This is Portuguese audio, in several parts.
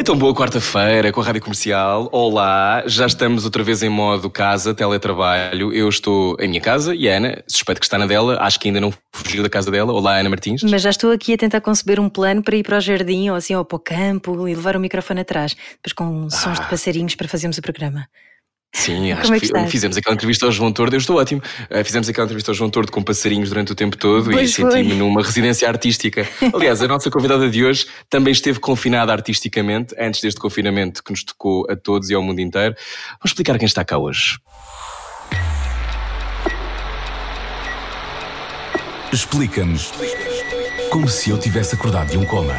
Então, boa quarta-feira com a Rádio Comercial. Olá, já estamos outra vez em modo casa, teletrabalho. Eu estou em minha casa e a Ana, suspeito que está na dela, acho que ainda não fugiu da casa dela. Olá, Ana Martins. Mas já estou aqui a tentar conceber um plano para ir para o jardim ou assim, ou para o campo e levar o microfone atrás, depois com sons ah. de passarinhos para fazermos o programa. Sim, acho é que, que fizemos aquela entrevista ao João Tordo, eu estou ótimo. Uh, fizemos aquela entrevista ao João Tordo com passarinhos durante o tempo todo pois e senti-me numa residência artística. Aliás, a nossa convidada de hoje também esteve confinada artisticamente antes deste confinamento que nos tocou a todos e ao mundo inteiro. Vamos explicar quem está cá hoje. Explica-nos como se eu tivesse acordado de um coma.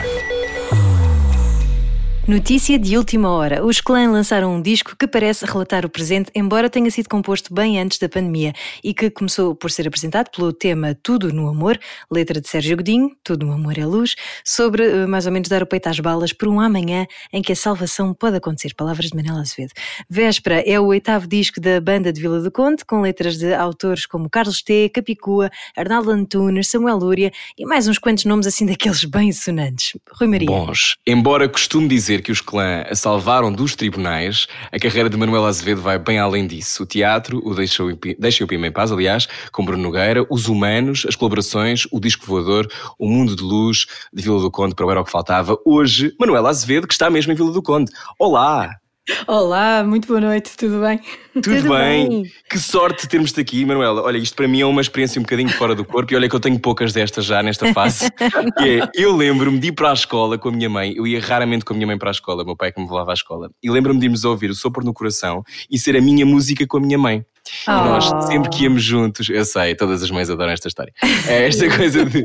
Notícia de última hora. Os Clã lançaram um disco que parece relatar o presente, embora tenha sido composto bem antes da pandemia e que começou por ser apresentado pelo tema Tudo no Amor, letra de Sérgio Godinho, Tudo no Amor é Luz, sobre eh, mais ou menos dar o peito às balas por um amanhã em que a salvação pode acontecer. Palavras de Manela Azevedo. Véspera é o oitavo disco da banda de Vila do Conde, com letras de autores como Carlos T, Capicua, Arnaldo Antunes, Samuel Lúria e mais uns quantos nomes assim daqueles bem sonantes. Rui Maria. Bons. Embora costume dizer dizer que os clã a salvaram dos tribunais, a carreira de Manuel Azevedo vai bem além disso. O teatro, o Deixa o, Deixa o Pima em Paz, aliás, com Bruno Nogueira, os humanos, as colaborações, o disco voador, o mundo de luz de Vila do Conde, para o Era o que Faltava. Hoje, Manuel Azevedo, que está mesmo em Vila do Conde. Olá! Olá, muito boa noite, tudo bem? Tudo, tudo bem. bem. Que sorte termos-te aqui, Manuela. Olha, isto para mim é uma experiência um bocadinho fora do corpo e olha que eu tenho poucas destas já nesta fase. é, eu lembro-me de ir para a escola com a minha mãe, eu ia raramente com a minha mãe para a escola, meu pai é que me levava à escola, e lembro-me de irmos ouvir o Sopro no Coração e ser a minha música com a minha mãe. Oh. E nós sempre que íamos juntos, eu sei, todas as mães adoram esta história. É esta coisa de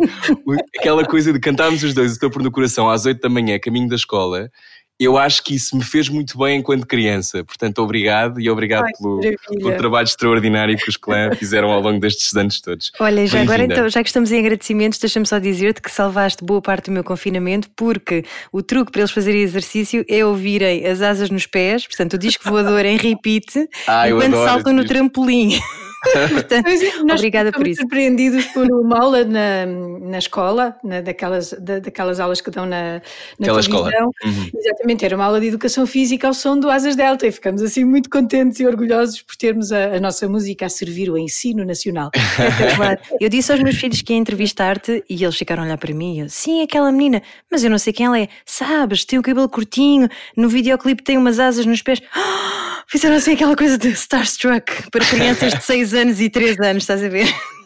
aquela coisa de cantarmos os dois o Sopro no Coração às 8 da manhã, caminho da escola eu acho que isso me fez muito bem enquanto criança. Portanto, obrigado e obrigado Ai, pelo, pelo, trabalho extraordinário que os clã fizeram ao longo destes anos todos. Olha, já agora então, já que estamos em agradecimentos, deixa-me só dizer-te que salvaste boa parte do meu confinamento, porque o truque para eles fazerem exercício é ouvirem as asas nos pés, portanto, o disco voador em repeat, ah, enquanto saltam no trampolim. Portanto, nós obrigada por isso. surpreendidos por uma aula na, na escola, na, daquelas, da, daquelas aulas que dão na, na televisão. Uhum. Exatamente, era uma aula de educação física ao som do Asas Delta e ficamos assim muito contentes e orgulhosos por termos a, a nossa música a servir o ensino nacional. eu disse aos meus filhos que ia entrevistar-te e eles ficaram a olhar para mim e eu, sim, aquela menina, mas eu não sei quem ela é. Sabes, tem o cabelo curtinho, no videoclipe tem umas asas nos pés. Fizeram assim aquela coisa de starstruck para crianças de 6 anos e 3 anos, estás a ver?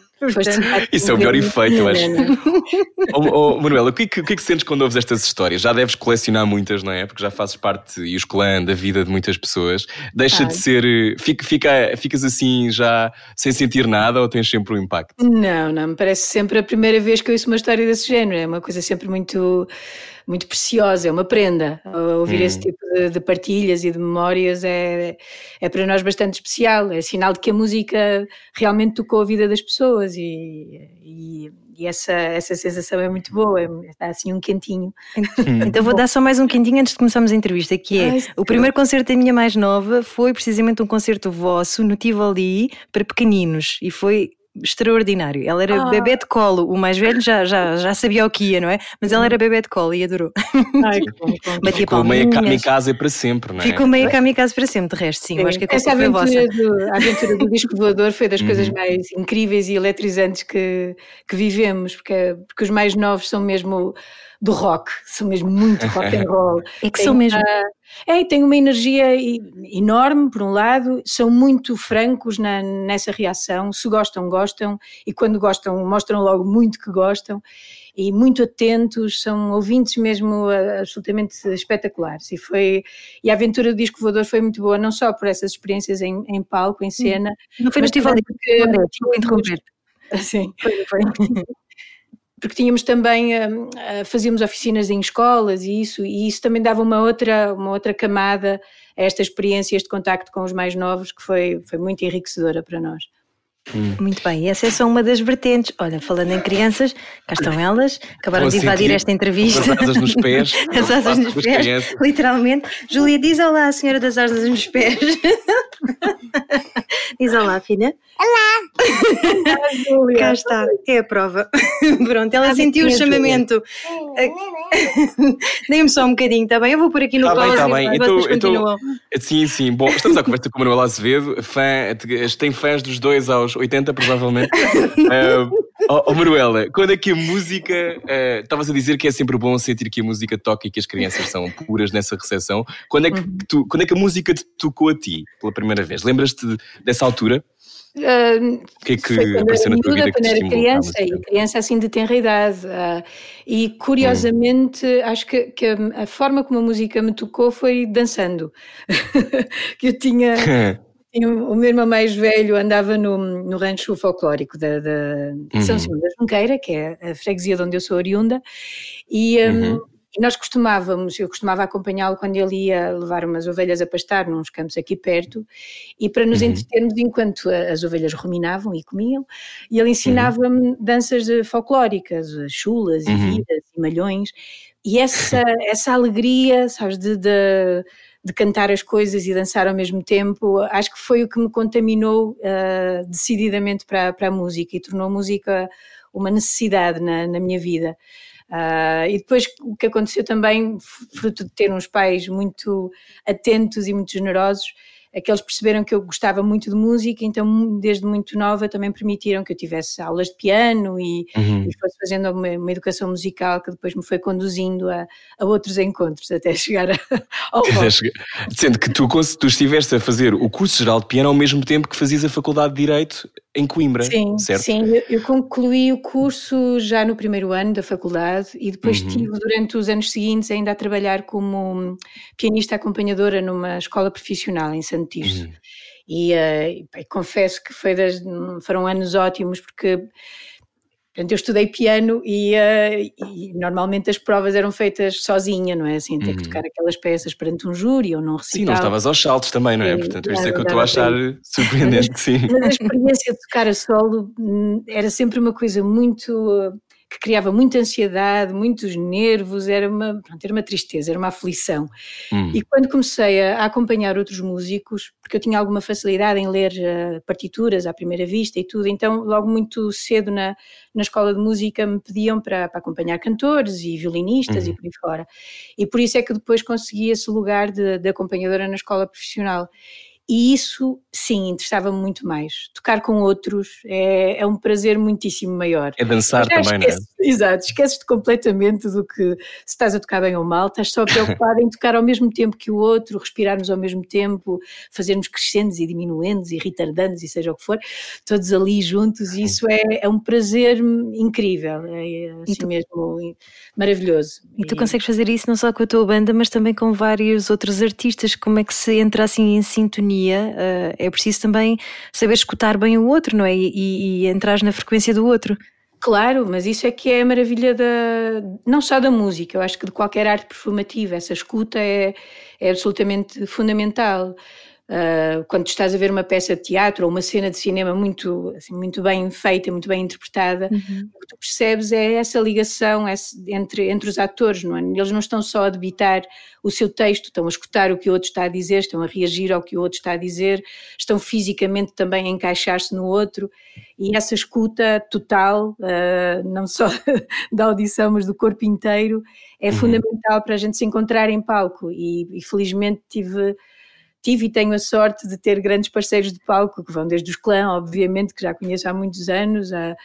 Isso é o melhor efeito, eu acho. oh, oh, Manuela, o que, é que, o que, é que sentes quando ouves estas histórias? Já deves colecionar muitas, não é? Porque já fazes parte e os clã da vida de muitas pessoas. Deixa de ser. Fica, fica, ficas assim já sem sentir nada ou tens sempre um impacto? Não, não. Me parece sempre a primeira vez que eu ouço uma história desse género. É uma coisa sempre muito muito preciosa, é uma prenda. Ouvir hum. esse tipo de, de, partilhas e de memórias é, é para nós bastante especial. É sinal de que a música realmente tocou a vida das pessoas e, e, e essa, essa sensação é muito boa, é, está assim um quentinho. Então vou dar só mais um quentinho antes de começarmos a entrevista, que é Ai, o primeiro concerto da minha mais nova foi precisamente um concerto vosso no Tivoli para pequeninos e foi extraordinário. Ela era ah. bebê de colo, o mais velho já, já, já sabia o que ia, não é? Mas ela era bebê de colo e adorou. Ai, como, como. Ficou meia kamikaze para sempre, não é? Ficou meia kamikaze para sempre, de resto, sim. sim. acho que a Essa aventura do, a aventura do disco voador foi das coisas uhum. mais incríveis e eletrizantes que, que vivemos, porque, porque os mais novos são mesmo do rock, são mesmo muito rock and roll. É que tem são mesmo. Uma, é, tem uma energia enorme, por um lado, são muito francos na, nessa reação, se gostam, gostam, e quando gostam, mostram logo muito que gostam, e muito atentos, são ouvintes mesmo absolutamente espetaculares. E, foi, e a aventura do disco voador foi muito boa, não só por essas experiências em, em palco, em cena. Não foi no Festival de interromper. Sim, foi, foi. Porque tínhamos também, uh, uh, fazíamos oficinas em escolas e isso, e isso também dava uma outra, uma outra camada a estas experiências de contacto com os mais novos que foi, foi muito enriquecedora para nós. Hum. Muito bem, e essa é só uma das vertentes. Olha, falando em crianças, cá estão elas, acabaram de invadir esta entrevista. As asas nos pés. As asas nos pés, crianças. literalmente. Júlia, diz olá à senhora das asas nos pés. diz olá, filha. Olá! Olá cá está, é a prova. Pronto, ela ah, sentiu o chamamento. Dê-me só um bocadinho, está bem? Eu vou por aqui no tá pause. Está bem, está bem. Então, então, sim, sim. Bom, estamos à conversa com o Manuel Azevedo, fã, tem fãs dos dois aos 80, provavelmente. uh, oh, oh, Manuela, quando é que a música. Uh, estavas a dizer que é sempre bom sentir que a música toca e que as crianças são puras nessa recepção. Quando é que, uhum. tu, quando é que a música te tocou a ti pela primeira vez? Lembras-te dessa altura? Uh, o que é que apareceu na tua vida? Quando era criança, e criança assim de tenra idade. Uh, e curiosamente, hum. acho que, que a, a, forma como a música me tocou foi dançando. que eu tinha. o meu irmão mais velho andava no, no rancho folclórico da, da de São uhum. Simão da Junqueira, que é a freguesia de onde eu sou oriunda, e, um, uhum. e nós costumávamos, eu costumava acompanhá-lo quando ele ia levar umas ovelhas a pastar nos campos aqui perto, e para nos uhum. entretermos enquanto as ovelhas ruminavam e comiam, e ele ensinava-me uhum. danças folclóricas, chulas e vidas e malhões, e essa, essa alegria, sabes, de, de de cantar as coisas e dançar ao mesmo tempo, acho que foi o que me contaminou uh, decididamente para, para a música e tornou a música uma necessidade na, na minha vida. Uh, e depois o que aconteceu também, fruto de ter uns pais muito atentos e muito generosos, é que eles perceberam que eu gostava muito de música, então desde muito nova também permitiram que eu tivesse aulas de piano e, uhum. e fosse fazendo uma, uma, educação musical que depois me foi conduzindo a, a outros encontros até chegar a, ao rock. Sendo que tu, tu estiveste a fazer o curso geral de piano ao mesmo tempo que fazias a faculdade de Direito em Coimbra, sim, certo? Sim, eu, concluí o curso já no primeiro ano da faculdade e depois uhum. estive durante os anos seguintes ainda a trabalhar como pianista acompanhadora numa escola profissional em Santo Tirso. Uhum. E, uh, confesso que das, foram anos ótimos porque Portanto, eu estudei piano e, uh, e, normalmente as provas eram feitas sozinha, não é? Assim, ter uhum. que tocar aquelas peças perante um júri ou não recitar. Sim, não estavas aos saltos também, não é? Portanto, isto é que eu estou a achar surpreendente, sim. Mas a experiência de tocar a solo hum, era sempre uma coisa muito que criava muita ansiedade, muitos nervos, era uma, pronto, era uma tristeza, era uma aflição. Hum. E quando comecei a, a, acompanhar outros músicos, porque eu tinha alguma facilidade em ler uh, partituras à primeira vista e tudo, então logo muito cedo na, na escola de música me pediam para, para acompanhar cantores e violinistas e por aí fora. E por isso é que depois consegui esse lugar de, de acompanhadora na escola profissional. E isso, sim, interessava-me muito mais. Tocar com outros é, é, um prazer muitíssimo maior. É dançar também, não é? Exato, esqueces-te completamente do que se estás a tocar bem ou mal, estás só preocupado em tocar ao mesmo tempo que o outro, respirarmos ao mesmo tempo, fazermos crescendos e diminuendos e retardandos e seja o que for, todos ali juntos, e isso é, é um prazer incrível, é assim tu, mesmo maravilhoso. E tu e, consegues fazer isso não só com a tua banda, mas também com vários outros artistas, como é que se entra assim em sintonia? Uh, é preciso também saber escutar bem o outro, não é? E, e, e entrar na frequência do outro. Claro, mas isso é que é a maravilha da, não só da música, eu acho que de qualquer arte performativa, essa escuta é, é absolutamente fundamental. Uh, quando estás a ver uma peça de teatro ou uma cena de cinema muito, assim, muito bem feita, muito bem interpretada, uhum. o que tu percebes é essa ligação entre, entre os atores, não é? Eles não estão só a debitar o seu texto, estão a escutar o que o outro está a dizer, estão a reagir ao que o outro está a dizer, estão fisicamente também a encaixar-se no outro, e essa escuta total, uh, não só da audição, mas do corpo inteiro, é uhum. fundamental para a gente se encontrar em palco, e, e felizmente tive tive e tenho a sorte de ter grandes parceiros de palco, que vão desde os clã, obviamente, que já conheço há muitos anos, a,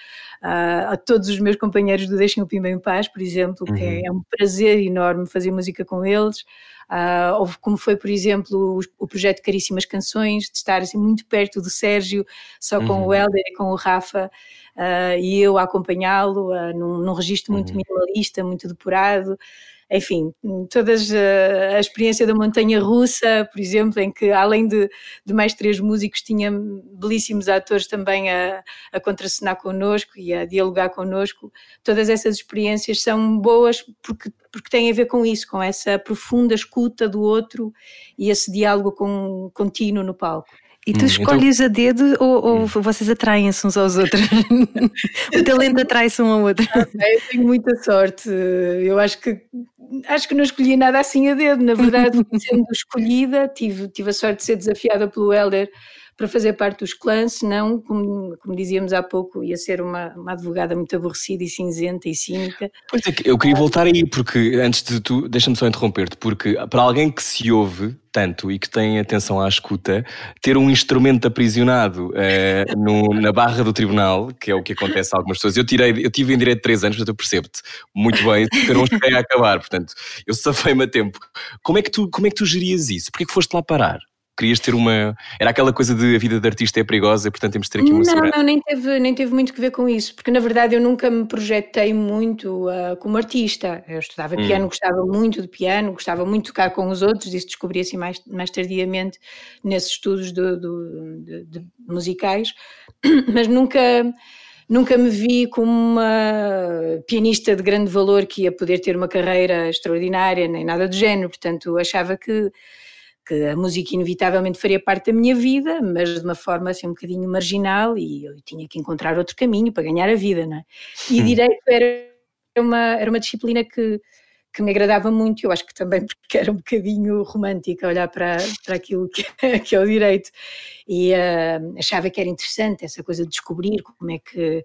a, a todos os meus companheiros do Deixem o Pimba em Paz, por exemplo, que é, uhum. é, um prazer enorme fazer música com eles. Uh, houve como foi, por exemplo, o, o, projeto Caríssimas Canções, de estar assim muito perto do Sérgio, só com uhum. o Helder e com o Rafa, uh, e eu a acompanhá-lo uh, num, num registro muito uhum. minimalista, muito depurado enfim, todas a, a experiência da montanha russa, por exemplo, em que além de, de mais três músicos tinha belíssimos atores também a, a contracenar connosco e a dialogar connosco, todas essas experiências são boas porque, porque têm a ver com isso, com essa profunda escuta do outro e esse diálogo com, contínuo no palco. E tu hum, escolhes então... a dedo ou, ou hum. vocês atraem-se uns aos outros? o talento atrai-se um ao outro. eu tenho muita sorte. Eu acho que acho que não escolhi nada assim a dedo. Na verdade, sendo escolhida, tive, tive a sorte de ser desafiada pelo Helder para fazer parte dos clãs, senão, como, como dizíamos há pouco, ia ser uma, uma advogada muito aborrecida e cinzenta e cínica. Pois é, eu queria voltar aí, porque antes de tu, deixa-me só interromper-te, porque para alguém que se ouve tanto e que tem atenção à escuta, ter um instrumento aprisionado eh, no, na barra do tribunal, que é o que acontece a algumas pessoas. Eu tirei, eu tive em direito 3 anos, portanto eu percebo-te muito bem, não cheguei a acabar, portanto, eu safei-me a tempo. Como é que tu, como é que tu gerias isso? Porquê que foste lá parar? Querias ter uma. Era aquela coisa de a vida de artista é perigosa e portanto temos de ter aqui uma Não, segurança. não, nem teve, nem teve muito que ver com isso, porque na verdade eu nunca me projetei muito uh, como artista. Eu estudava hum. piano, gostava muito de piano, gostava muito de tocar com os outros, isso descobri assim mais, mais tardiamente nesses estudos do, do, de, de musicais, mas nunca. Nunca me vi como uma pianista de grande valor que ia poder ter uma carreira extraordinária, nem nada do género. Portanto, achava que que a música inevitavelmente faria parte da minha vida, mas de uma forma assim um bocadinho marginal e eu tinha que encontrar outro caminho para ganhar a vida, não é? E hum. direito era uma, era uma disciplina que, que me agradava muito, eu acho que também porque era um bocadinho romântica olhar para, para aquilo que, que é o direito e uh, achava que era interessante essa coisa de descobrir como é que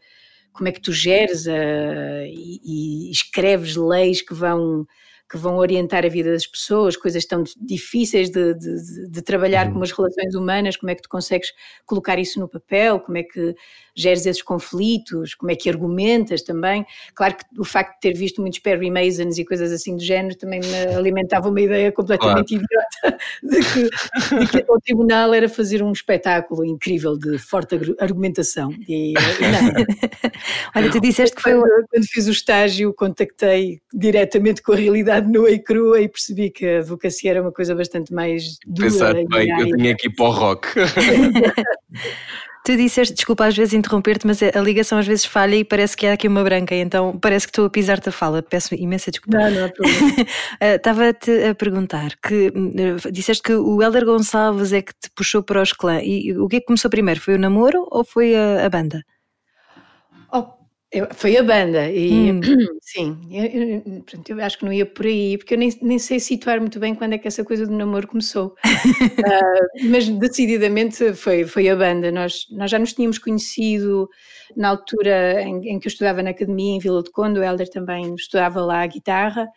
como é que tu geres uh, e, e escreves leis que vão que vão orientar a vida das pessoas, coisas tão difíceis de, de, de trabalhar uhum. como as relações humanas, como é que tu consegues colocar isso no papel, como é que geres esses conflitos, como é que argumentas também. Claro que o facto de ter visto muitos Perry Masons e coisas assim do género também me alimentava uma ideia completamente claro. idiota de que, de que, o tribunal era fazer um espetáculo incrível de forte argumentação. E, Olha, tu disseste que foi. Quando, quando fiz o estágio, contactei diretamente com a realidade nua e crua e percebi que a advocacia era uma coisa bastante mais dura. Pensar bem, eu tinha aqui para o rock. Tu disseste, desculpa às vezes interromper-te, mas a ligação às vezes falha e parece que há aqui uma branca, então parece que estou a pisar-te a fala. Peço imensa desculpa. Não, não há problema. Eh, estava-te a perguntar que eh, disseste que o Helder Gonçalves é que te puxou para os clã. E o que é que começou primeiro? Foi o namoro ou foi a, a banda? Eu, foi a banda, e hum. sim, eu, eu, eu acho que não ia por aí, porque eu nem, nem sei situar muito bem quando é que essa coisa do namoro começou. uh, mas decididamente foi, foi a banda. Nós, nós já nos tínhamos conhecido na altura em, em que eu estudava na academia em Vila de Conde, o Helder também estudava lá a guitarra,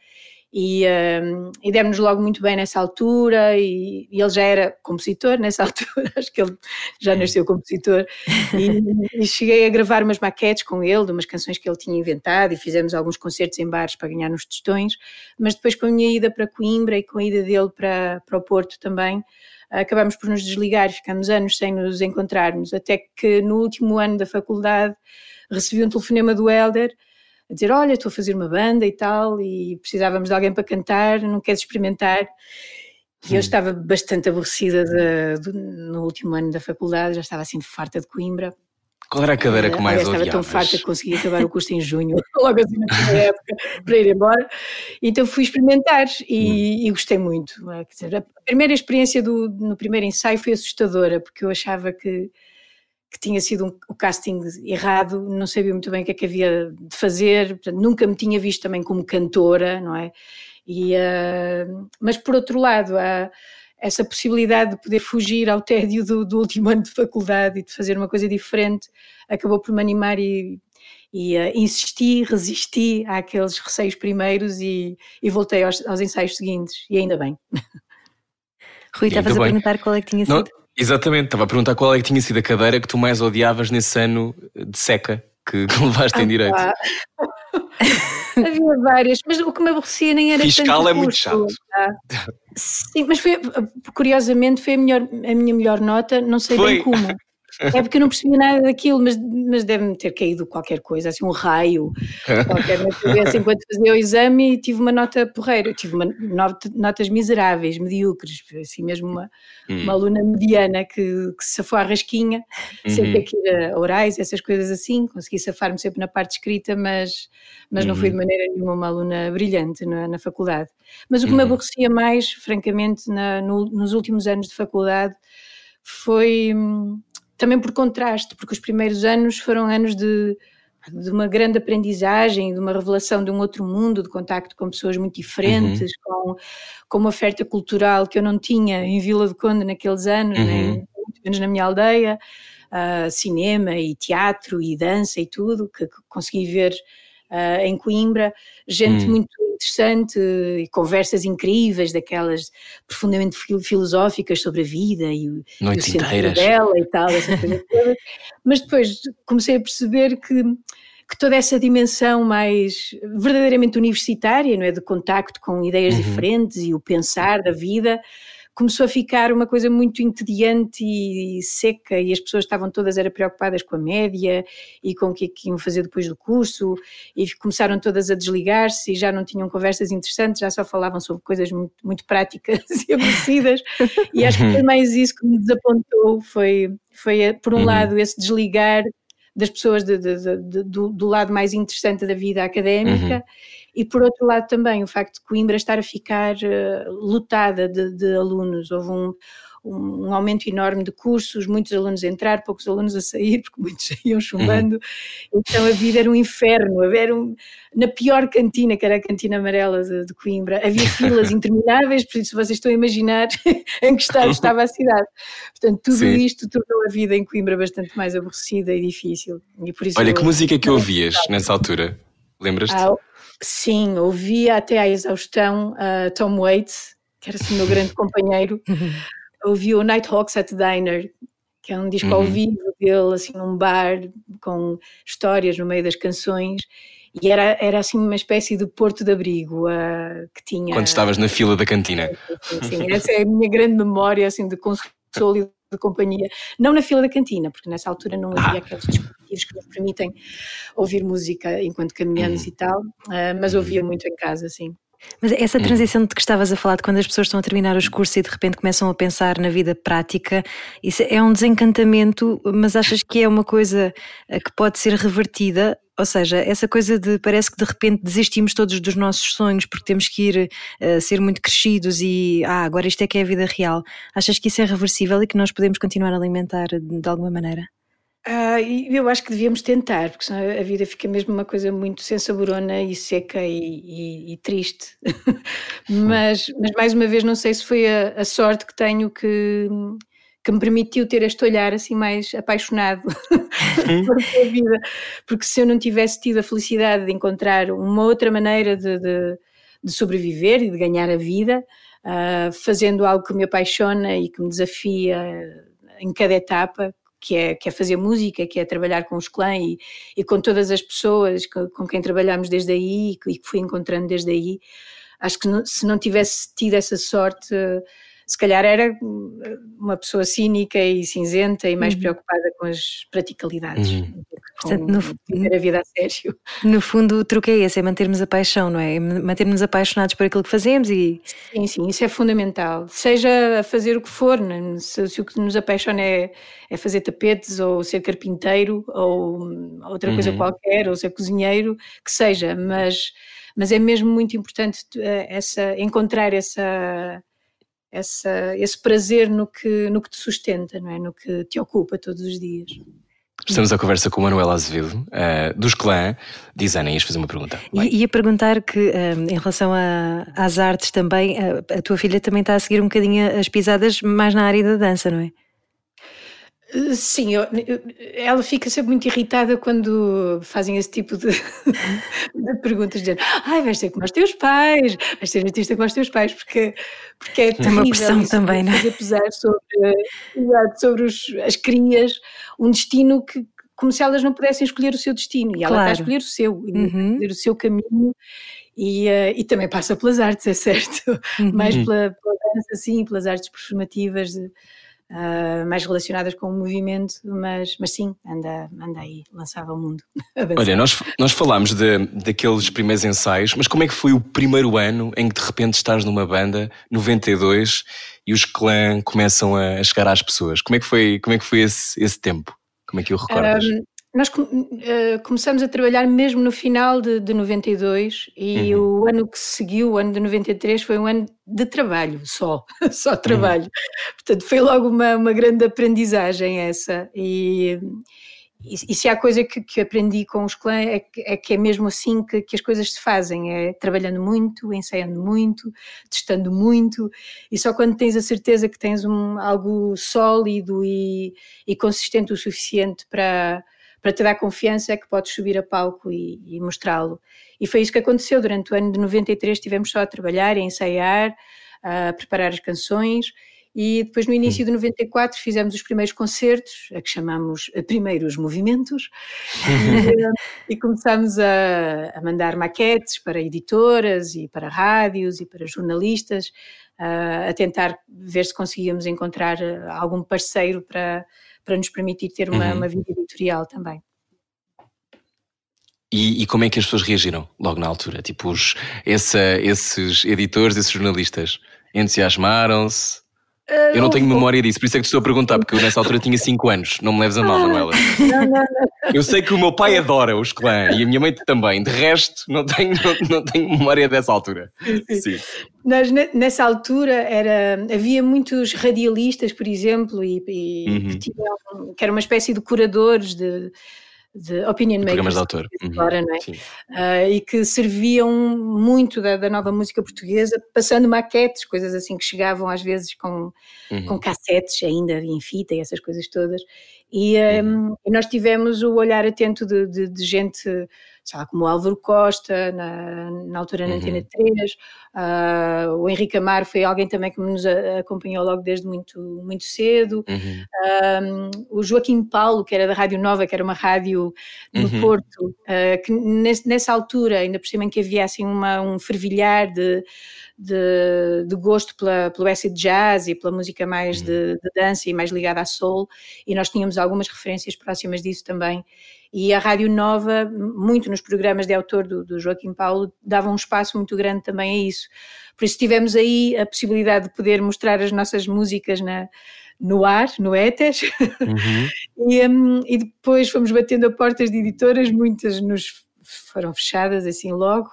e, um, e demos logo muito bem nessa altura e, e, ele já era compositor nessa altura, acho que ele já nasceu compositor. E, e, cheguei a gravar umas maquetes com ele de umas canções que ele tinha inventado e fizemos alguns concertos em bares para ganhar nos tostões, mas depois com a minha ida para Coimbra e com a ida dele para, para o Porto também, acabamos por nos desligar, ficamos anos sem nos encontrarmos, até que no último ano da faculdade recebi um telefonema do Helder a dizer: Olha, estou a fazer uma banda e tal, e precisávamos de alguém para cantar, não queres experimentar? E eu estava bastante aborrecida de, de, no último ano da faculdade, já estava assim farta de Coimbra. Qual era a cadeira que mais odiavas? Estava tão farta que consegui acabar o curso em junho, logo assim na primeira época, para ir embora. Então fui experimentar e, hum. e gostei muito. Dizer, a primeira experiência do, no primeiro ensaio foi assustadora, porque eu achava que que tinha sido um, o casting errado, não sabia muito bem o que é que havia de fazer, portanto, nunca me tinha visto também como cantora, não é? E, uh, mas por outro lado, há essa possibilidade de poder fugir ao tédio do, do, último ano de faculdade e de fazer uma coisa diferente, acabou por me animar e, e uh, insisti, resisti àqueles receios primeiros e, e voltei aos, aos, ensaios seguintes, e ainda bem. Rui, estavas a perguntar qual é que tinha sido? Não, Exatamente, estava a perguntar qual é que tinha sido a cadeira que tu mais odiavas nesse ano de seca que, que levaste em direito. Havia várias, mas o que me aborrecia nem era Fiscal tanto é muito chato. Tá? Sim, mas foi, curiosamente foi a, melhor, a minha melhor nota, não sei foi. bem como. É porque eu não percebi nada daquilo, mas, mas deve-me ter caído qualquer coisa, assim, um raio, qualquer na cabeça, enquanto fazia o exame e tive uma nota porreira. Eu tive uma, nota, notas miseráveis, medíocres, assim mesmo uma, hum. uma aluna mediana que, que se safou à rasquinha, uhum. sem ter que ir a orais, essas coisas assim. Consegui safar-me sempre na parte escrita, mas, mas uhum. não fui de uhum. maneira nenhuma uma aluna brilhante na, na faculdade. Mas o que uhum. me aborrecia mais, francamente, na, no, nos últimos anos de faculdade, foi hum, também por contraste, porque os primeiros anos foram anos de, de uma grande aprendizagem, de uma revelação de um outro mundo, de contacto com pessoas muito diferentes, uhum. com, com uma oferta cultural que eu não tinha em Vila do Conde naqueles anos, uhum. nem, muito menos na minha aldeia, uh, cinema e teatro e dança e tudo, que, que consegui ver uh, em Coimbra, gente hum. muito interessante e conversas incríveis, daquelas profundamente filosóficas sobre a vida e, o, e o sentido dela e tal, essa coisa toda. Mas depois comecei a perceber que que toda essa dimensão mais verdadeiramente universitária, não é, de contacto com ideias uhum. diferentes e o pensar da vida, começou a ficar uma coisa muito entediante e seca e as pessoas estavam todas era preocupadas com a média e com o que, é que iam fazer depois do curso e começaram todas a desligar-se e já não tinham conversas interessantes, já só falavam sobre coisas muito, muito práticas e aborrecidas e acho que foi mais isso que me desapontou, foi, foi por um uhum. lado esse desligar das pessoas de, de, de, do, do, lado mais interessante da vida académica uhum. e por outro lado também o facto de Coimbra estar a ficar uh, lotada de, alunos. Houve um, um, aumento enorme de cursos, muitos alunos a entrar, poucos alunos a sair, porque muitos saíam chumbando. Uhum. Então a vida era um inferno. Era um, na pior cantina, que era a cantina amarela de, de Coimbra, havia filas intermináveis, por isso vocês estão a imaginar em que estado estava a cidade. Portanto, tudo Sim. isto tornou a vida em Coimbra bastante mais aborrecida e difícil. E por isso Olha, eu, que música é que ouvias nessa altura? Lembras-te? Ah, sim, ouvia até à exaustão uh, Tom Waits, que era assim o meu grande companheiro. Ouvi o Nighthawks at Diner, que é um disco uhum. ao vivo dele, assim, num bar, com histórias no meio das canções. E era, era assim uma espécie de porto de abrigo uh, que tinha. Quando estavas na fila da cantina. Sim, essa é a minha grande memória assim, de consolo e de companhia. Não na fila da cantina, porque nessa altura não havia ah. aqueles dispositivos que nos permitem ouvir música enquanto caminhamos uhum. e tal, uh, mas ouvia muito em casa, sim. Mas essa hum. transição de que estavas a falar, de quando as pessoas estão a terminar os cursos e de repente começam a pensar na vida prática, isso é um desencantamento, mas achas que é uma coisa eh, que pode ser revertida? Ou seja, essa coisa de parece que de repente desistimos todos dos nossos sonhos porque temos que ir uh, ser muito crescidos e ah, agora isto é que é a vida real. Achas que isso é reversível e que nós podemos continuar a alimentar de alguma maneira? Ah, eu acho que devíamos tentar, porque senão a vida fica mesmo uma coisa muito sem saborona e seca e, e, e triste. mas, mas, mais uma vez, não sei se foi a, a, sorte que tenho que, que me permitiu ter este olhar assim mais apaixonado por a vida. Porque se eu não tivesse tido a felicidade de encontrar uma outra maneira de, de, de sobreviver e de ganhar a vida, uh, fazendo algo que me apaixona e que me desafia em cada etapa, que é, que é fazer música, que é trabalhar com os clãs e, e com todas as pessoas com, com quem trabalhamos desde aí e que fui encontrando desde aí. Acho que não, se não tivesse tido essa sorte, se calhar era uma pessoa cínica e cinzenta e mais uhum. preocupada com as praticalidades. Uhum. Portanto, no, a vida a sério. No fundo, o truque é esse, é mantermos a paixão, não é? Mantermos apaixonados por aquilo que fazemos e... Sim, sim, isso é fundamental. Seja a fazer o que for, né? se, se, o que nos apaixona é, é, fazer tapetes ou ser carpinteiro ou outra coisa uhum. qualquer, ou ser cozinheiro, que seja, mas, mas é mesmo muito importante eh, essa, encontrar essa essa, esse prazer no que, no que te sustenta, não é? no que te ocupa todos os dias. Estamos à conversa com o Manuel Azevedo, uh, dos Clã. Diz Ana, ias fazer uma pergunta. E, ia perguntar que, um, eh, em relação a, às artes também, a, a, tua filha também está a seguir um bocadinho as pisadas mais na área da dança, não é? Sim, eu, ela fica sempre muito irritada quando fazem esse tipo de, de perguntas de ai, vais ser como os teus pais, vais ser artista como os teus pais, porque, porque é, é uma pressão também, não é? Pesar sobre, sobre os, as crias, um destino que, como se elas não pudessem escolher o seu destino, e ela claro. está a escolher o seu, uhum. escolher o seu caminho, e, uh, e também passa pelas artes, é certo, uhum. mais pela, pela dança, sim, pelas artes performativas, de, uh, mais relacionadas com o movimento, mas, mas sim, anda, anda aí, lançava o mundo. Olha, nós, nós falámos de, daqueles primeiros ensaios, mas como é que foi o primeiro ano em que de repente estás numa banda, 92, e os clã começam a chegar às pessoas? Como é que foi, como é que foi esse, esse tempo? Como é que o recordas? Um, Nós uh, começamos a trabalhar mesmo no final de, de 92 e uhum. o ano que seguiu, o ano de 93, foi um ano de trabalho só, só trabalho. Uhum. Portanto, foi logo uma, uma grande aprendizagem essa. E, e, e se há coisa que, que aprendi com os clãs é que, é que é mesmo assim que, que, as coisas se fazem, é trabalhando muito, ensaiando muito, testando muito, e só quando tens a certeza que tens um, algo sólido e, e consistente o suficiente para para te dar confiança é que podes subir a palco e, e mostrá-lo. E foi isso que aconteceu. Durante o ano de 93, estivemos só a trabalhar, a ensaiar, a preparar as canções. E depois no início de 94 fizemos os primeiros concertos, a que chamamos primeiros movimentos, e, eh, e começámos a, a, mandar maquetes para editoras e para rádios e para jornalistas, a, a tentar ver se conseguíamos encontrar eh, algum parceiro para para nos permitir ter uma, uhum. uma vida editorial também. E, e, como é que as pessoas reagiram logo na altura? Tipo, os, essa, esses editores, esses jornalistas entusiasmaram-se? Uh, eu não tenho memória disso, por isso é que te estou a perguntar, porque eu nessa altura tinha 5 anos, não me leves a mal, ah, Manuela. Não, não, não. Eu sei que o meu pai adora os clã e a minha mãe também, de resto, não tenho, não, não tenho memória dessa altura. Sim. Nós, nessa altura, era, havia muitos radialistas, por exemplo, e, e uhum. que, tinham, que eram uma espécie de curadores de de opinion makers. Programas de autor. Uhum. Agora, não é? Uh, e que serviam muito da, da, nova música portuguesa, passando maquetes, coisas assim que chegavam às vezes com, uhum. com cassetes ainda em fita e essas coisas todas. E, um, uhum. e nós tivemos o olhar atento de, de, de gente sei lá, como o Álvaro Costa, na, na altura na uhum. Antena 3, uh, ah, o Henrique Amaro foi alguém também que nos acompanhou logo desde muito, muito cedo, uhum. o Joaquim Paulo, que era da Rádio Nova, que era uma rádio no uhum. Porto, uh, que nessa altura, ainda por cima em que havia assim uma, um fervilhar de de, de gosto pela, pelo acid jazz e pela música mais de, uhum. de, dança e mais ligada à soul, e nós tínhamos algumas referências próximas disso também. E a Rádio Nova, muito nos programas de autor do, do Joaquim Paulo, dava um espaço muito grande também a isso. Por isso tivemos aí a possibilidade de poder mostrar as nossas músicas na, no ar, no éter, uhum. e, um, e depois fomos batendo a portas de editoras, muitas nos foram fechadas assim logo,